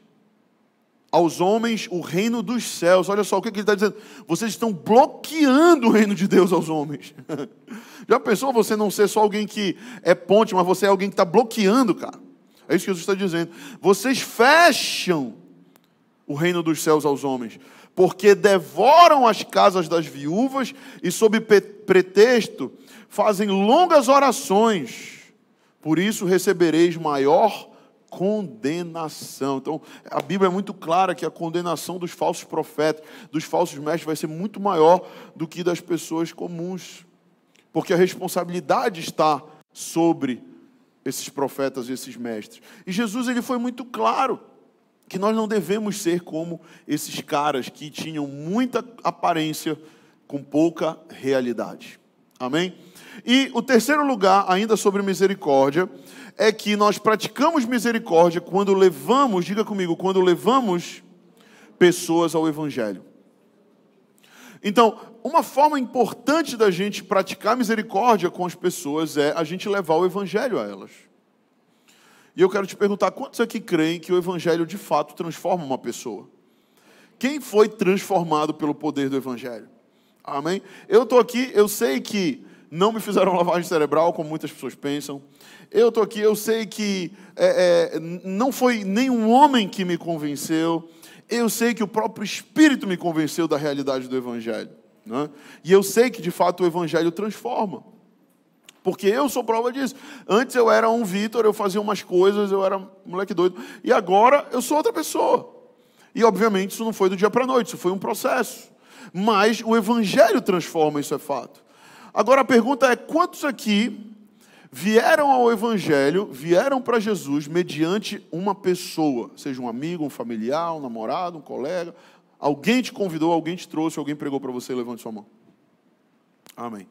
aos homens o reino dos céus. Olha só o que ele está dizendo. Vocês estão bloqueando o reino de Deus aos homens. Já pensou você não ser só alguém que é ponte, mas você é alguém que está bloqueando, cara? É isso que Jesus está dizendo. Vocês fecham o reino dos céus aos homens, porque devoram as casas das viúvas e, sob pretexto, fazem longas orações. Por isso recebereis maior condenação. Então, a Bíblia é muito clara que a condenação dos falsos profetas, dos falsos mestres, vai ser muito maior do que das pessoas comuns. Porque a responsabilidade está sobre esses profetas e esses mestres. E Jesus ele foi muito claro que nós não devemos ser como esses caras que tinham muita aparência com pouca realidade. Amém? E o terceiro lugar, ainda sobre misericórdia, é que nós praticamos misericórdia quando levamos, diga comigo, quando levamos pessoas ao Evangelho. Então, uma forma importante da gente praticar misericórdia com as pessoas é a gente levar o Evangelho a elas. E eu quero te perguntar: quantos aqui creem que o Evangelho de fato transforma uma pessoa? Quem foi transformado pelo poder do Evangelho? Amém? Eu estou aqui, eu sei que não me fizeram lavagem cerebral, como muitas pessoas pensam. Eu estou aqui, eu sei que é, é, não foi nenhum homem que me convenceu, eu sei que o próprio Espírito me convenceu da realidade do Evangelho. Né? E eu sei que de fato o Evangelho transforma. Porque eu sou prova disso. Antes eu era um Vitor, eu fazia umas coisas, eu era moleque doido. E agora eu sou outra pessoa. E obviamente isso não foi do dia para a noite, isso foi um processo. Mas o Evangelho transforma, isso é fato. Agora a pergunta é: quantos aqui vieram ao Evangelho, vieram para Jesus mediante uma pessoa, seja um amigo, um familiar, um namorado, um colega, alguém te convidou, alguém te trouxe, alguém pregou para você, levante sua mão. Amém.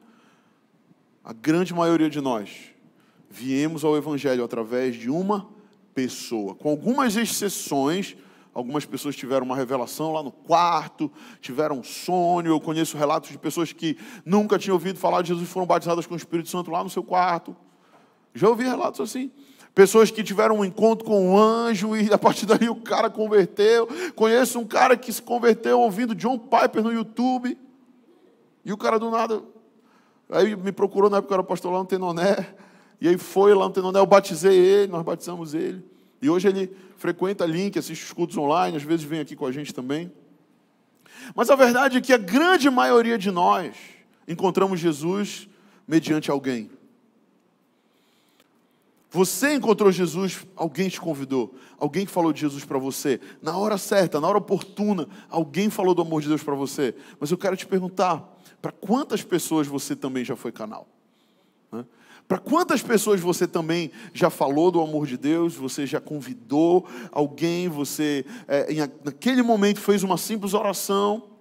A grande maioria de nós viemos ao Evangelho através de uma pessoa, com algumas exceções Algumas pessoas tiveram uma revelação lá no quarto, tiveram um sonho. Eu conheço relatos de pessoas que nunca tinham ouvido falar de Jesus e foram batizadas com o Espírito Santo lá no seu quarto. Já ouvi relatos assim. Pessoas que tiveram um encontro com um anjo e a partir daí o cara converteu. Conheço um cara que se converteu ouvindo John Piper no YouTube. E o cara do nada. Aí me procurou na época era pastor lá no Tenoné. E aí foi lá no Tenoné, eu batizei ele, nós batizamos ele. E hoje ele frequenta Link, assiste os cultos online, às vezes vem aqui com a gente também. Mas a verdade é que a grande maioria de nós encontramos Jesus mediante alguém. Você encontrou Jesus, alguém te convidou, alguém falou de Jesus para você, na hora certa, na hora oportuna, alguém falou do amor de Deus para você. Mas eu quero te perguntar: para quantas pessoas você também já foi canal? Para quantas pessoas você também já falou do amor de Deus, você já convidou alguém, você é, em, naquele momento fez uma simples oração.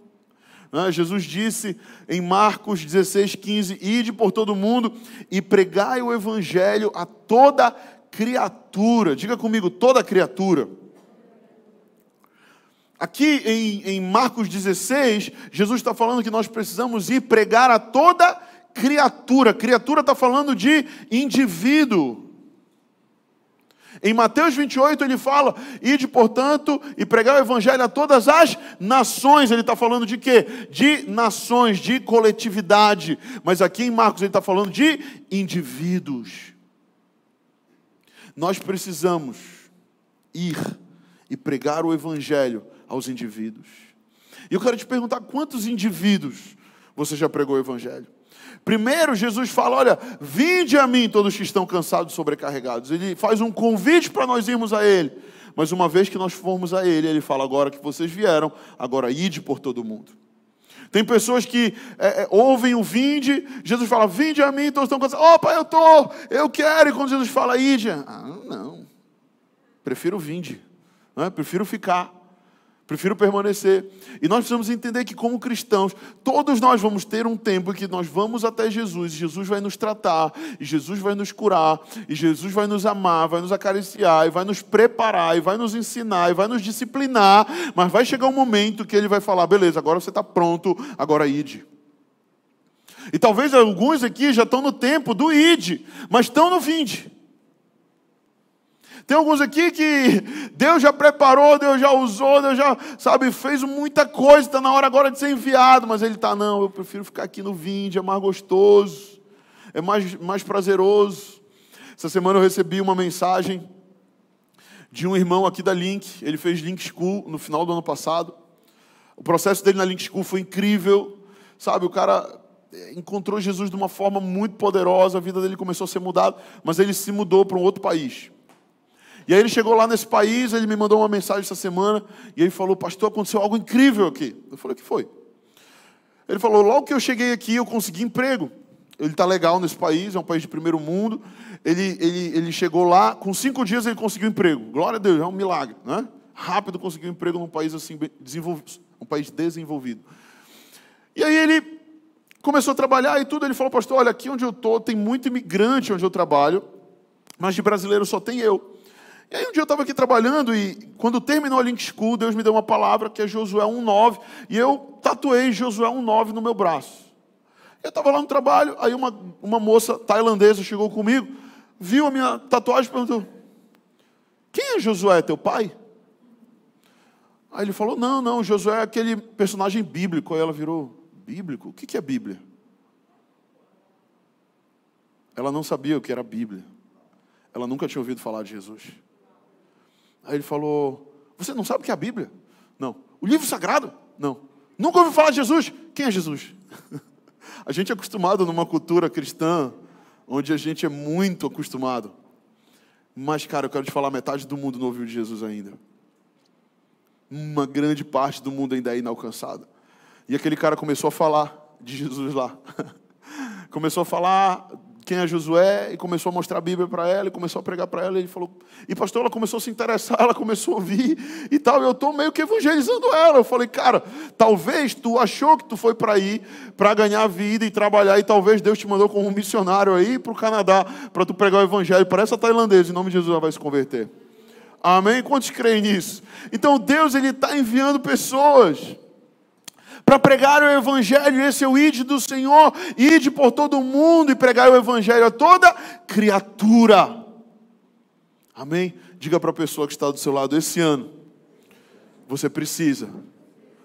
Jesus disse em Marcos 16, 15: Ide por todo mundo e pregai o evangelho a toda criatura. Diga comigo, toda criatura. Aqui em, em Marcos 16, Jesus está falando que nós precisamos ir pregar a toda criatura. Criatura está falando de indivíduo. Em Mateus 28 ele fala: ide, portanto, e pregar o evangelho a todas as nações. Ele está falando de quê? De nações, de coletividade. Mas aqui em Marcos ele está falando de indivíduos. Nós precisamos ir e pregar o evangelho aos indivíduos. E eu quero te perguntar: quantos indivíduos você já pregou o evangelho? Primeiro, Jesus fala: Olha, vinde a mim todos que estão cansados e sobrecarregados. Ele faz um convite para nós irmos a Ele. Mas uma vez que nós formos a Ele, Ele fala: Agora que vocês vieram, agora ide por todo mundo. Tem pessoas que é, é, ouvem o vinde, Jesus fala: Vinde a mim, todos estão cansados. Opa, eu estou, eu quero. E quando Jesus fala: Ide, ah, não, prefiro vinde, né? prefiro ficar. Prefiro permanecer. E nós precisamos entender que, como cristãos, todos nós vamos ter um tempo em que nós vamos até Jesus, e Jesus vai nos tratar, e Jesus vai nos curar, e Jesus vai nos amar, vai nos acariciar, e vai nos preparar, e vai nos ensinar, e vai nos disciplinar. Mas vai chegar um momento que ele vai falar: beleza, agora você está pronto, agora ide. E talvez alguns aqui já estão no tempo do id, mas estão no vinde. Tem alguns aqui que Deus já preparou, Deus já usou, Deus já, sabe, fez muita coisa, está na hora agora de ser enviado, mas ele está, não, eu prefiro ficar aqui no vinde, é mais gostoso, é mais, mais prazeroso. Essa semana eu recebi uma mensagem de um irmão aqui da Link, ele fez Link School no final do ano passado. O processo dele na Link School foi incrível, sabe, o cara encontrou Jesus de uma forma muito poderosa, a vida dele começou a ser mudada, mas ele se mudou para um outro país. E aí ele chegou lá nesse país, ele me mandou uma mensagem essa semana, e ele falou, pastor, aconteceu algo incrível aqui. Eu falei, o que foi? Ele falou, logo que eu cheguei aqui, eu consegui emprego. Ele está legal nesse país, é um país de primeiro mundo. Ele, ele, ele chegou lá, com cinco dias ele conseguiu emprego. Glória a Deus, é um milagre, né? Rápido conseguiu emprego num país assim, desenvolvido, um país desenvolvido. E aí ele começou a trabalhar e tudo. Ele falou, pastor, olha, aqui onde eu estou tem muito imigrante onde eu trabalho, mas de brasileiro só tem eu. E aí um dia eu estava aqui trabalhando e quando terminou a Link School, Deus me deu uma palavra que é Josué 1,9 e eu tatuei Josué 1,9 no meu braço. Eu estava lá no trabalho, aí uma, uma moça tailandesa chegou comigo, viu a minha tatuagem e perguntou, quem é Josué, teu pai? Aí ele falou, não, não, Josué é aquele personagem bíblico. Aí ela virou, bíblico? O que é Bíblia? Ela não sabia o que era Bíblia. Ela nunca tinha ouvido falar de Jesus. Aí ele falou: Você não sabe o que é a Bíblia? Não. O livro sagrado? Não. Nunca ouviu falar de Jesus? Quem é Jesus? a gente é acostumado numa cultura cristã, onde a gente é muito acostumado. Mas, cara, eu quero te falar: metade do mundo não ouviu de Jesus ainda. Uma grande parte do mundo ainda é inalcançada. E aquele cara começou a falar de Jesus lá. começou a falar quem é Josué e começou a mostrar a Bíblia para ela e começou a pregar para ela. E ele falou, e pastor, ela começou a se interessar, ela começou a ouvir e tal. E eu estou meio que evangelizando ela. Eu falei, cara, talvez tu achou que tu foi para aí para ganhar vida e trabalhar e talvez Deus te mandou como um missionário aí para o Canadá para tu pregar o evangelho para essa tailandesa. Em nome de Jesus, ela vai se converter. Amém? Quantos creem nisso? Então Deus ele está enviando pessoas para pregar o Evangelho, esse é o ide do Senhor, ide por todo o mundo e pregar o Evangelho a toda criatura. Amém? Diga para a pessoa que está do seu lado, esse ano, você precisa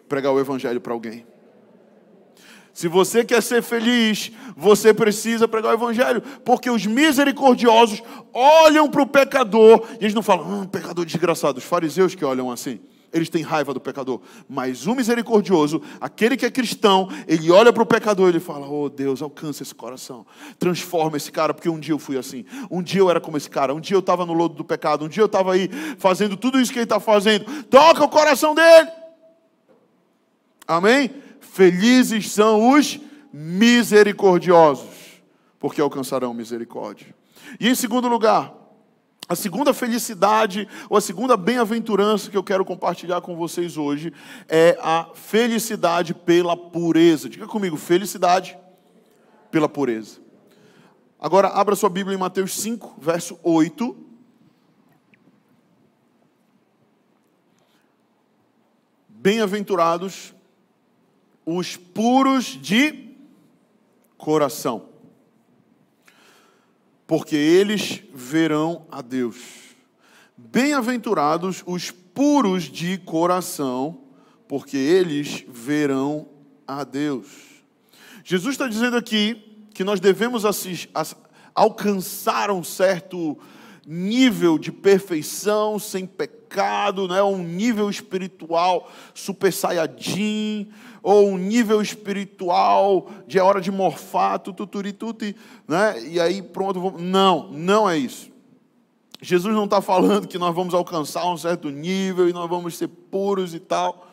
pregar o Evangelho para alguém. Se você quer ser feliz, você precisa pregar o Evangelho, porque os misericordiosos olham para o pecador e eles não falam, hum, pecador desgraçado. Os fariseus que olham assim eles têm raiva do pecador. Mas o misericordioso, aquele que é cristão, ele olha para o pecador e ele fala: Oh Deus, alcança esse coração, transforma esse cara, porque um dia eu fui assim, um dia eu era como esse cara, um dia eu estava no lodo do pecado, um dia eu estava aí fazendo tudo isso que ele está fazendo. Toca o coração dele. Amém? Felizes são os misericordiosos, porque alcançarão misericórdia. E em segundo lugar, a segunda felicidade, ou a segunda bem-aventurança que eu quero compartilhar com vocês hoje é a felicidade pela pureza. Diga comigo, felicidade pela pureza. Agora, abra sua Bíblia em Mateus 5, verso 8. Bem-aventurados os puros de coração porque eles verão a Deus. Bem-aventurados os puros de coração, porque eles verão a Deus. Jesus está dizendo aqui que nós devemos alcançar um certo nível de perfeição, sem pecado, né? um nível espiritual super saiyajin, ou um nível espiritual de hora de morfar, tuturi, tuti, né? e aí pronto, vamos... não, não é isso. Jesus não está falando que nós vamos alcançar um certo nível e nós vamos ser puros e tal.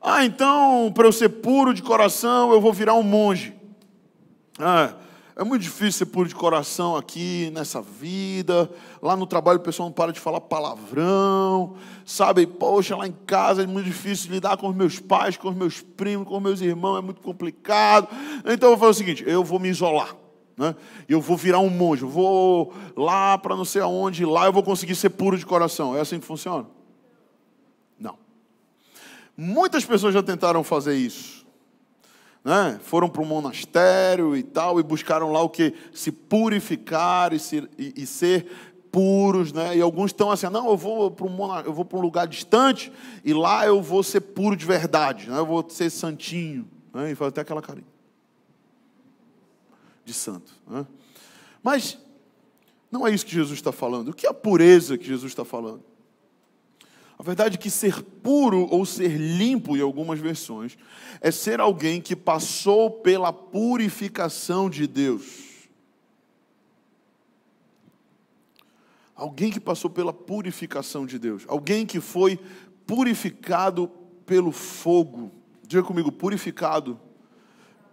Ah, então, para eu ser puro de coração, eu vou virar um monge. Ah, é muito difícil ser puro de coração aqui nessa vida. Lá no trabalho o pessoal não para de falar palavrão. Sabe, poxa, lá em casa é muito difícil lidar com os meus pais, com os meus primos, com os meus irmãos, é muito complicado. Então eu vou fazer o seguinte: eu vou me isolar. Né? Eu vou virar um monge, eu vou lá para não sei aonde, lá eu vou conseguir ser puro de coração. É assim que funciona? Não. Muitas pessoas já tentaram fazer isso né? foram para um monastério e tal, e buscaram lá o que? Se purificar e, se, e, e ser puros, né? E alguns estão assim, não, eu vou para um, eu vou para um lugar distante e lá eu vou ser puro de verdade, né? eu vou ser santinho. Né? E faz até aquela carinha de santo. Né? Mas não é isso que Jesus está falando. O que é a pureza que Jesus está falando? A verdade é que ser puro ou ser limpo, em algumas versões, é ser alguém que passou pela purificação de Deus. Alguém que passou pela purificação de Deus. Alguém que foi purificado pelo fogo. Diga comigo, purificado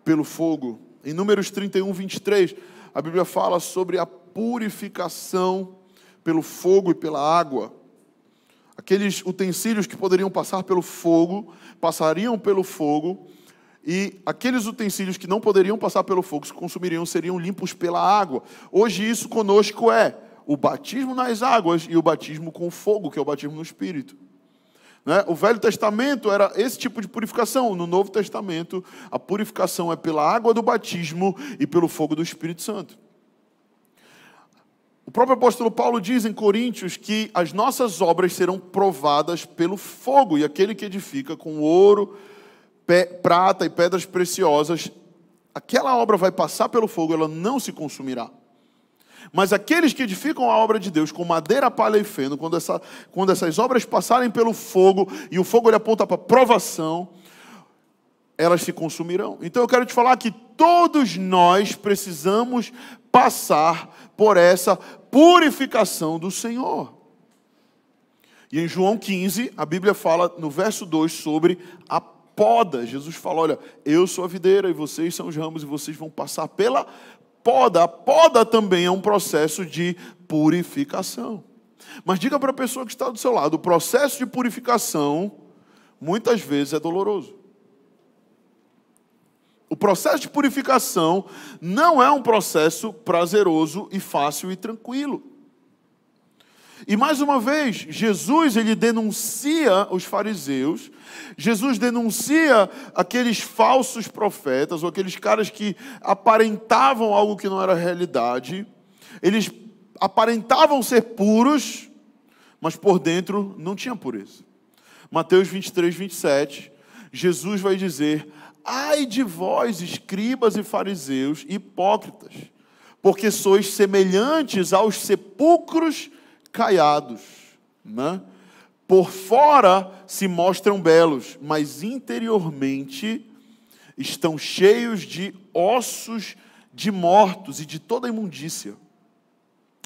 pelo fogo. Em Números 31, 23, a Bíblia fala sobre a purificação pelo fogo e pela água. Aqueles utensílios que poderiam passar pelo fogo, passariam pelo fogo, e aqueles utensílios que não poderiam passar pelo fogo, se consumiriam, seriam limpos pela água. Hoje isso conosco é o batismo nas águas e o batismo com fogo, que é o batismo no Espírito. Né? O Velho Testamento era esse tipo de purificação. No Novo Testamento, a purificação é pela água do batismo e pelo fogo do Espírito Santo. O próprio apóstolo Paulo diz em Coríntios que as nossas obras serão provadas pelo fogo, e aquele que edifica com ouro, prata e pedras preciosas, aquela obra vai passar pelo fogo, ela não se consumirá. Mas aqueles que edificam a obra de Deus com madeira, palha e feno, quando, essa, quando essas obras passarem pelo fogo, e o fogo ele aponta para provação, elas se consumirão. Então eu quero te falar que todos nós precisamos passar por essa purificação do Senhor. E em João 15, a Bíblia fala no verso 2 sobre a poda. Jesus fala: Olha, eu sou a videira e vocês são os ramos e vocês vão passar pela poda. A poda também é um processo de purificação. Mas diga para a pessoa que está do seu lado: o processo de purificação muitas vezes é doloroso. O processo de purificação não é um processo prazeroso e fácil e tranquilo. E mais uma vez, Jesus ele denuncia os fariseus, Jesus denuncia aqueles falsos profetas, ou aqueles caras que aparentavam algo que não era realidade. Eles aparentavam ser puros, mas por dentro não tinha pureza. Mateus 23, 27, Jesus vai dizer: Ai de vós, escribas e fariseus, hipócritas, porque sois semelhantes aos sepulcros caiados, né? Por fora se mostram belos, mas interiormente estão cheios de ossos de mortos e de toda imundícia.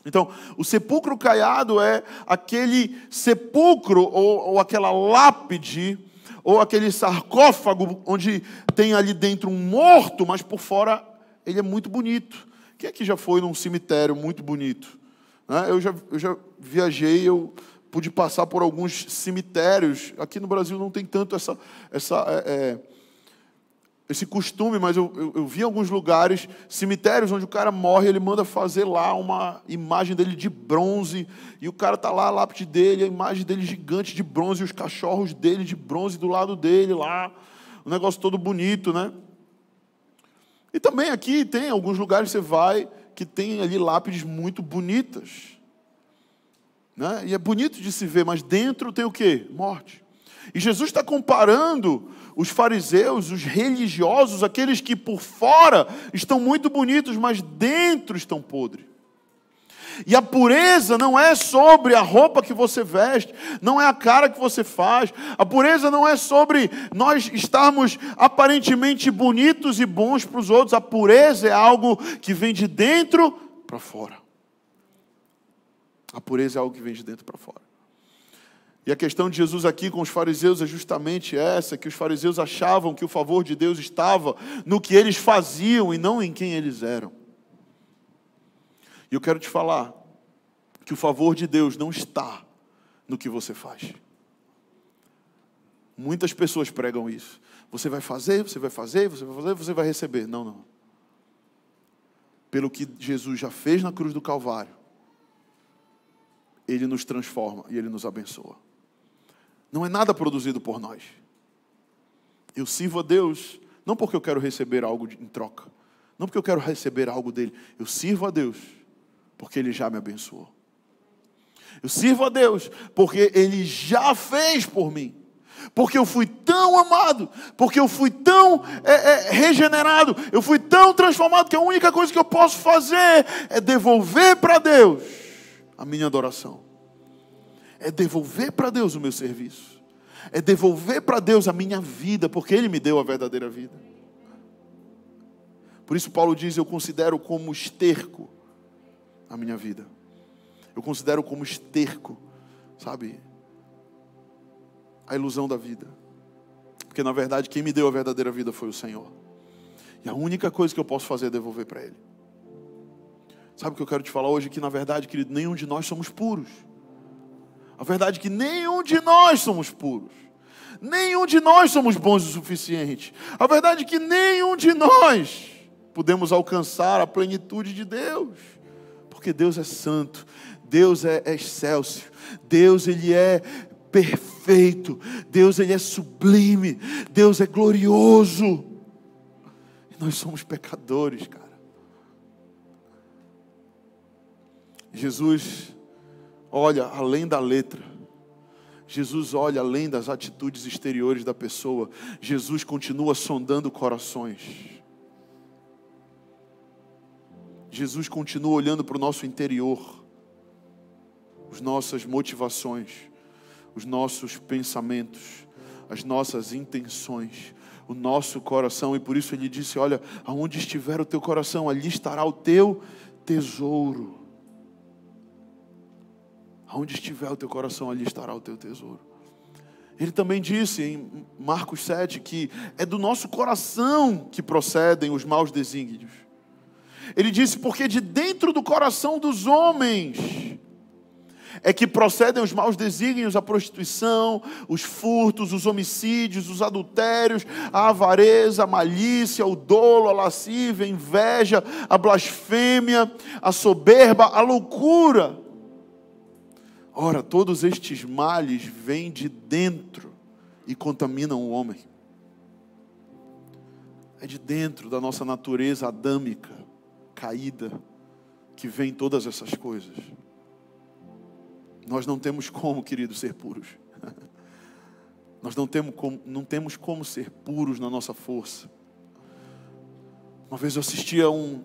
Então, o sepulcro caiado é aquele sepulcro ou, ou aquela lápide ou aquele sarcófago onde tem ali dentro um morto, mas por fora ele é muito bonito. Quem aqui já foi num cemitério muito bonito? Né? Eu já, eu já viajei, eu pude passar por alguns cemitérios. Aqui no Brasil não tem tanto essa, essa é, é, esse costume, mas eu, eu, eu, vi em alguns lugares, cemitérios onde o cara morre, ele manda fazer lá uma imagem dele de bronze, e o cara está lá, a lápide dele, a imagem dele gigante de bronze, e os cachorros dele de bronze do lado dele lá, um negócio todo bonito, né? E também aqui tem alguns lugares você vai que tem ali lápides muito bonitas. Né? E é bonito de se ver, mas dentro tem o quê? Morte. E Jesus está comparando os fariseus, os religiosos, aqueles que por fora estão muito bonitos, mas dentro estão podres. E a pureza não é sobre a roupa que você veste, não é a cara que você faz. A pureza não é sobre nós estarmos aparentemente bonitos e bons para os outros. A pureza é algo que vem de dentro para fora. A pureza é algo que vem de dentro para fora. E a questão de Jesus aqui com os fariseus é justamente essa: que os fariseus achavam que o favor de Deus estava no que eles faziam e não em quem eles eram. E eu quero te falar que o favor de Deus não está no que você faz. Muitas pessoas pregam isso. Você vai fazer, você vai fazer, você vai fazer, você vai receber. Não, não. Pelo que Jesus já fez na cruz do Calvário, Ele nos transforma e Ele nos abençoa. Não é nada produzido por nós. Eu sirvo a Deus, não porque eu quero receber algo em troca, não porque eu quero receber algo dele. Eu sirvo a Deus porque Ele já me abençoou. Eu sirvo a Deus porque Ele já fez por mim porque eu fui tão amado, porque eu fui tão é, é, regenerado, eu fui tão transformado que a única coisa que eu posso fazer é devolver para Deus a minha adoração, é devolver para Deus o meu serviço, é devolver para Deus a minha vida, porque Ele me deu a verdadeira vida. Por isso, Paulo diz: Eu considero como esterco a minha vida, eu considero como esterco, sabe? a ilusão da vida. Porque na verdade quem me deu a verdadeira vida foi o Senhor. E a única coisa que eu posso fazer é devolver para Ele. Sabe o que eu quero te falar hoje? Que na verdade, querido, nenhum de nós somos puros. A verdade é que nenhum de nós somos puros. Nenhum de nós somos bons o suficiente. A verdade é que nenhum de nós podemos alcançar a plenitude de Deus. Porque Deus é santo, Deus é, excelso, Deus ele é perfeito, Deus ele é sublime, Deus é glorioso. E nós somos pecadores, cara. Jesus olha além da letra. Jesus olha além das atitudes exteriores da pessoa. Jesus continua sondando corações. Jesus continua olhando para o nosso interior, as nossas motivações os nossos pensamentos, as nossas intenções, o nosso coração, e por isso ele disse: Olha, aonde estiver o teu coração, ali estará o teu tesouro. Aonde estiver o teu coração, ali estará o teu tesouro. Ele também disse em Marcos 7 que é do nosso coração que procedem os maus desígnios. Ele disse: porque de dentro do coração dos homens é que procedem os maus desígnios, a prostituição, os furtos, os homicídios, os adultérios, a avareza, a malícia, o dolo, a lascívia, a inveja, a blasfêmia, a soberba, a loucura. Ora, todos estes males vêm de dentro e contaminam o homem. É de dentro da nossa natureza adâmica, caída, que vem todas essas coisas. Nós não temos como, queridos, ser puros. Nós não temos, como, não temos como ser puros na nossa força. Uma vez eu assisti a um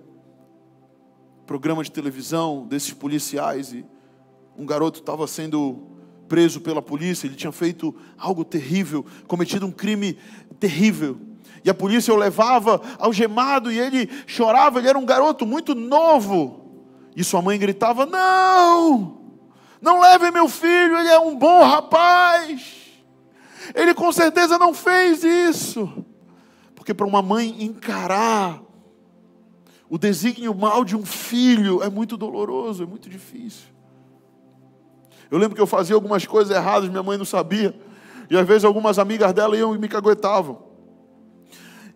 programa de televisão desses policiais e um garoto estava sendo preso pela polícia, ele tinha feito algo terrível, cometido um crime terrível. E a polícia o levava algemado e ele chorava, ele era um garoto muito novo. E sua mãe gritava: Não! Não leve meu filho, ele é um bom rapaz. Ele com certeza não fez isso. Porque para uma mãe encarar o desígnio mal de um filho é muito doloroso, é muito difícil. Eu lembro que eu fazia algumas coisas erradas, minha mãe não sabia. E às vezes algumas amigas dela iam e me caguetavam.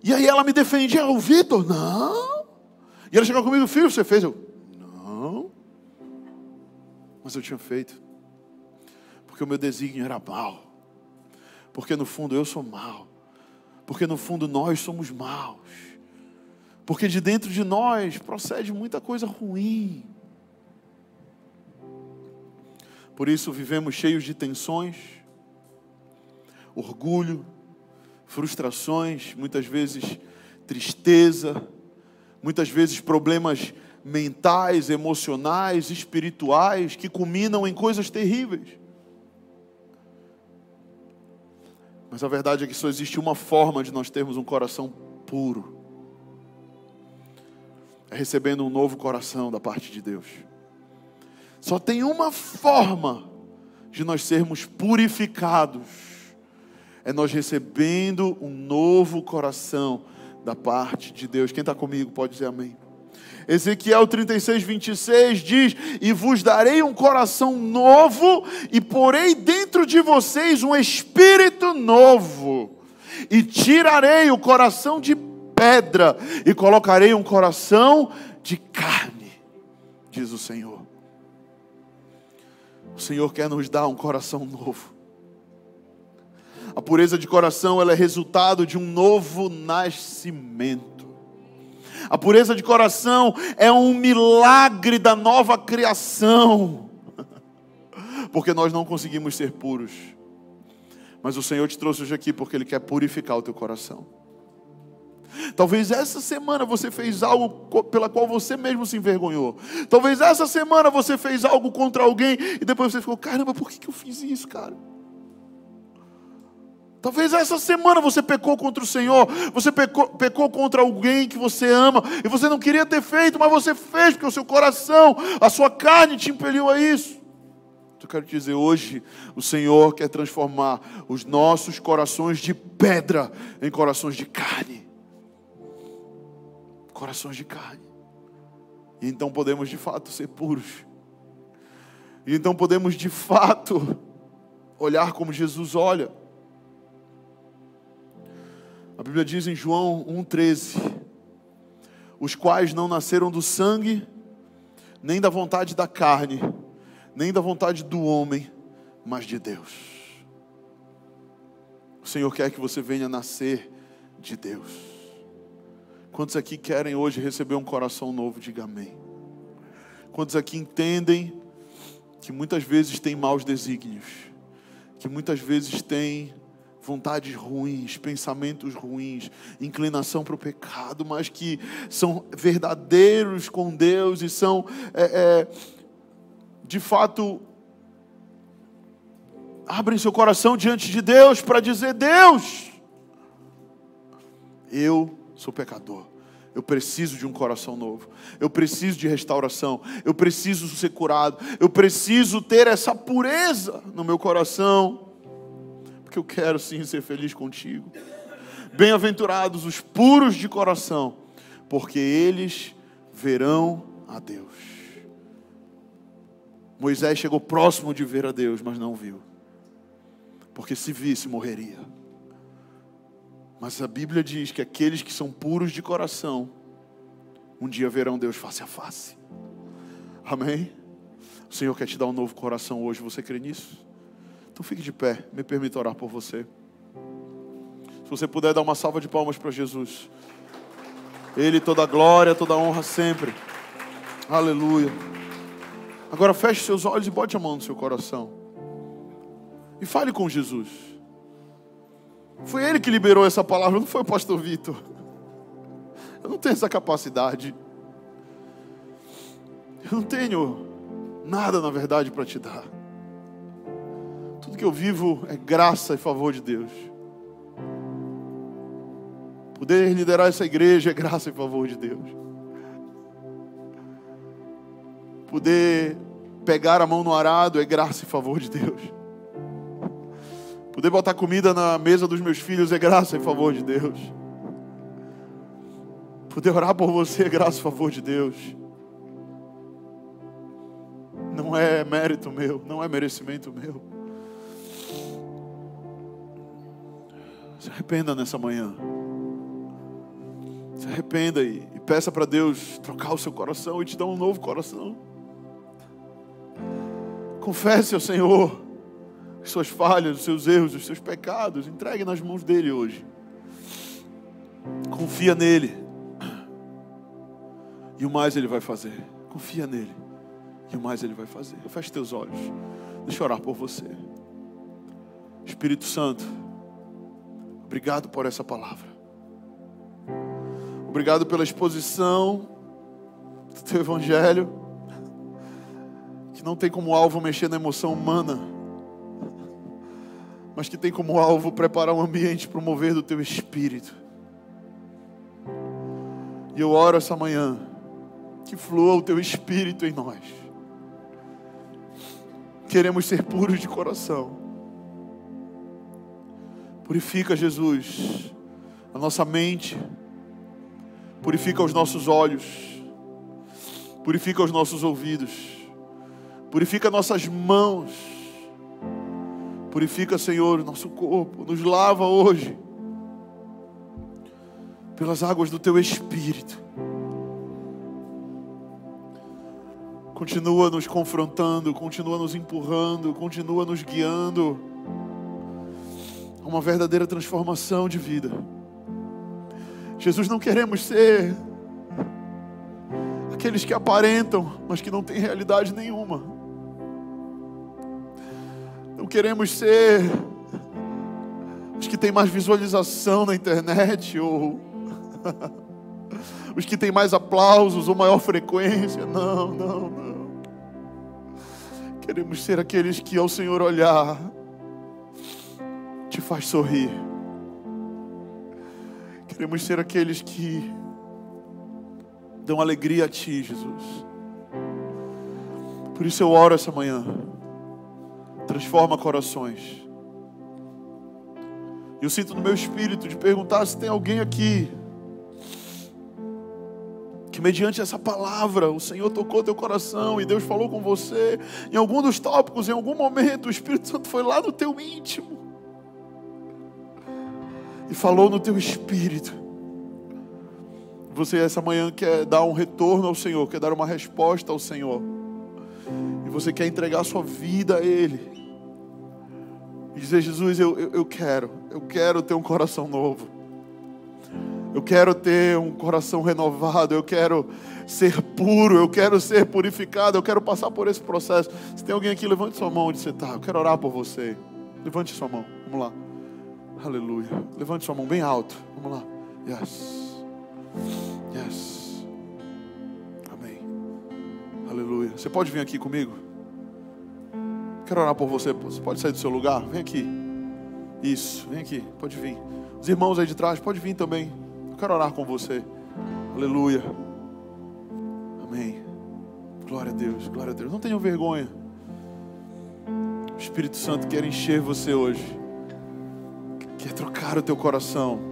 E aí ela me defendia, o Vitor, não. E ela chegava comigo, filho, você fez? Eu, não. Mas eu tinha feito. Porque o meu desígnio era mal. Porque no fundo eu sou mal. Porque no fundo nós somos maus. Porque de dentro de nós procede muita coisa ruim. Por isso vivemos cheios de tensões, orgulho, frustrações, muitas vezes tristeza, muitas vezes problemas mentais, emocionais, espirituais, que culminam em coisas terríveis. Mas a verdade é que só existe uma forma de nós termos um coração puro. É recebendo um novo coração da parte de Deus. Só tem uma forma de nós sermos purificados. É nós recebendo um novo coração da parte de Deus. Quem está comigo pode dizer amém Ezequiel 36, 26 diz: E vos darei um coração novo, e porei dentro de vocês um espírito novo, e tirarei o coração de pedra, e colocarei um coração de carne, diz o Senhor. O Senhor quer nos dar um coração novo. A pureza de coração ela é resultado de um novo nascimento. A pureza de coração é um milagre da nova criação. Porque nós não conseguimos ser puros. Mas o Senhor te trouxe hoje aqui porque Ele quer purificar o teu coração. Talvez essa semana você fez algo pela qual você mesmo se envergonhou. Talvez essa semana você fez algo contra alguém e depois você ficou: caramba, por que eu fiz isso, cara? Talvez essa semana você pecou contra o Senhor, você pecou, pecou, contra alguém que você ama, e você não queria ter feito, mas você fez, porque o seu coração, a sua carne te impeliu a isso. Eu quero te dizer, hoje o Senhor quer transformar os nossos corações de pedra em corações de carne. Corações de carne. E então podemos de fato ser puros. E então podemos de fato olhar como Jesus olha. A Bíblia diz em João 1,13: Os quais não nasceram do sangue, nem da vontade da carne, nem da vontade do homem, mas de Deus. O Senhor quer que você venha nascer de Deus. Quantos aqui querem hoje receber um coração novo? Diga amém. Quantos aqui entendem que muitas vezes tem maus desígnios, que muitas vezes tem vontades ruins, pensamentos ruins, inclinação para o pecado, mas que são verdadeiros com Deus e são, é, é, de fato, abrem seu coração diante de Deus para dizer: Deus, eu sou pecador. Eu preciso de um coração novo. Eu preciso de restauração. Eu preciso ser curado. Eu preciso ter essa pureza no meu coração porque eu quero sim ser feliz contigo. Bem-aventurados os puros de coração, porque eles verão a Deus. Moisés chegou próximo de ver a Deus, mas não viu, porque se visse, morreria. Mas a Bíblia diz que aqueles que são puros de coração, um dia verão Deus face a face. Amém? O Senhor quer te dar um novo coração hoje, você crê nisso? Então fique de pé, me permita orar por você. Se você puder dar uma salva de palmas para Jesus. Ele toda glória, toda honra sempre. Aleluia. Agora feche seus olhos e bote a mão no seu coração. E fale com Jesus. Foi ele que liberou essa palavra, não foi o pastor Vitor. Eu não tenho essa capacidade. Eu não tenho nada, na verdade, para te dar. Tudo que eu vivo é graça e favor de Deus. Poder liderar essa igreja é graça e favor de Deus. Poder pegar a mão no arado é graça e favor de Deus. Poder botar comida na mesa dos meus filhos é graça e favor de Deus. Poder orar por você é graça e favor de Deus. Não é mérito meu, não é merecimento meu. Se arrependa nessa manhã. Se arrependa e, e peça para Deus trocar o seu coração e te dar um novo coração. Confesse ao Senhor as suas falhas, os seus erros, os seus pecados. Entregue nas mãos dele hoje. Confia nele. E o mais ele vai fazer. Confia nele. E o mais ele vai fazer. Feche teus olhos. Deixa eu orar por você. Espírito Santo. Obrigado por essa palavra. Obrigado pela exposição do teu evangelho, que não tem como alvo mexer na emoção humana, mas que tem como alvo preparar um ambiente para o mover do teu espírito. E eu oro essa manhã que flua o teu espírito em nós. Queremos ser puros de coração Purifica, Jesus, a nossa mente, purifica os nossos olhos, Purifica os nossos ouvidos. Purifica nossas mãos. Purifica, Senhor, o nosso corpo. Nos lava hoje. Pelas águas do teu espírito. Continua nos confrontando, continua nos empurrando, continua nos guiando a uma verdadeira transformação de vida. Jesus, não queremos ser aqueles que aparentam, mas que não têm realidade nenhuma. Não queremos ser os que têm mais visualização na internet ou os que têm mais aplausos ou maior frequência. Não, não, não. Queremos ser aqueles que ao Senhor olhar te faz sorrir. Queremos ser aqueles que dão alegria a ti, Jesus. Por isso eu oro essa manhã. Transforma corações. Eu sinto no meu espírito de perguntar se tem alguém aqui que mediante essa palavra o Senhor tocou teu coração e Deus falou com você em algum dos tópicos, em algum momento, o Espírito Santo foi lá no teu íntimo e falou no teu espírito. Você essa manhã quer dar um retorno ao Senhor, quer dar uma resposta ao Senhor. Você quer entregar a sua vida a Ele. E dizer, Jesus, eu, eu, eu quero, eu quero ter um coração novo. Eu quero ter um coração renovado, eu quero ser puro, eu quero ser purificado, eu quero passar por esse processo. Se tem alguém aqui, levante sua mão onde você está. Eu quero orar por você. Levante sua mão. Vamos lá. Aleluia. Levante sua mão bem alto. Vamos lá. Yes. Yes. Aleluia. Você pode vir aqui comigo? Quero orar por você. Você pode sair do seu lugar? Vem aqui. Isso. Vem aqui. Pode vir. Os irmãos aí de trás, pode vir também. Eu quero orar com você. Aleluia. Amém. Glória a Deus, glória a Deus. Não tenham vergonha. O Espírito Santo quer encher você hoje. Quer trocar o teu coração.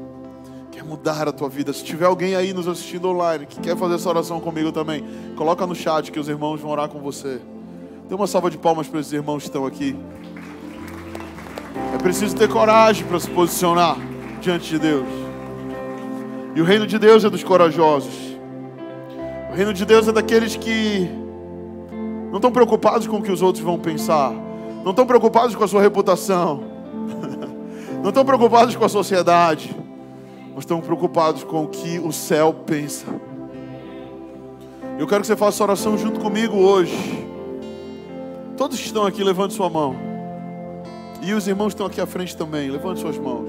Quer mudar a tua vida. Se tiver alguém aí nos assistindo online que quer fazer essa oração comigo também, coloca no chat que os irmãos vão orar com você. Dê uma salva de palmas para esses irmãos que estão aqui. É preciso ter coragem para se posicionar diante de Deus. E o reino de Deus é dos corajosos. O reino de Deus é daqueles que não estão preocupados com o que os outros vão pensar, não estão preocupados com a sua reputação, não estão preocupados com a sociedade, mas estão preocupados com o que o céu pensa. Eu quero que você faça oração junto comigo hoje. Todos que estão aqui, levante sua mão. E os irmãos que estão aqui à frente também, levante suas mãos.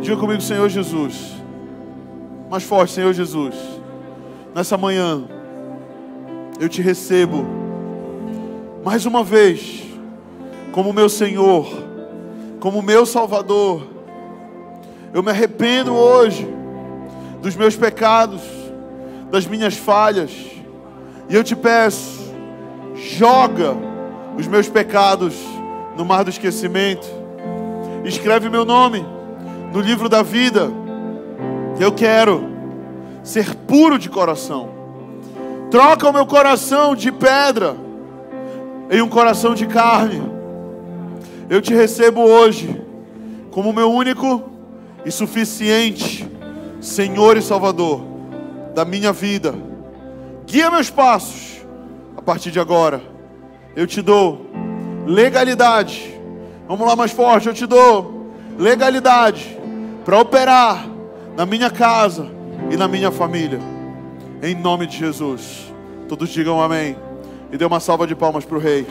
Diga comigo, Senhor Jesus mais forte, Senhor Jesus. Nessa manhã, eu te recebo mais uma vez como meu Senhor, como meu Salvador. Eu me arrependo hoje dos meus pecados, das minhas falhas, e eu te peço, joga os meus pecados no mar do esquecimento, escreve meu nome no livro da vida eu quero ser puro de coração. Troca o meu coração de pedra em um coração de carne. Eu te recebo hoje como meu único e suficiente Senhor e Salvador da minha vida. Guia meus passos a partir de agora. Eu te dou legalidade. Vamos lá mais forte, eu te dou legalidade para operar na minha casa e na minha família. Em nome de Jesus. Todos digam amém. E dê uma salva de palmas para o Rei.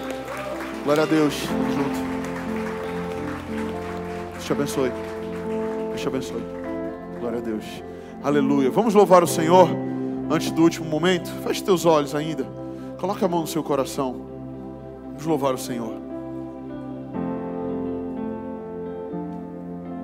Glória a Deus. Junto. Deus te abençoe. Te abençoe. Glória a Deus. Aleluia. Vamos louvar o Senhor antes do último momento. Feche teus olhos ainda. Coloque a mão no seu coração. Vamos louvar o Senhor.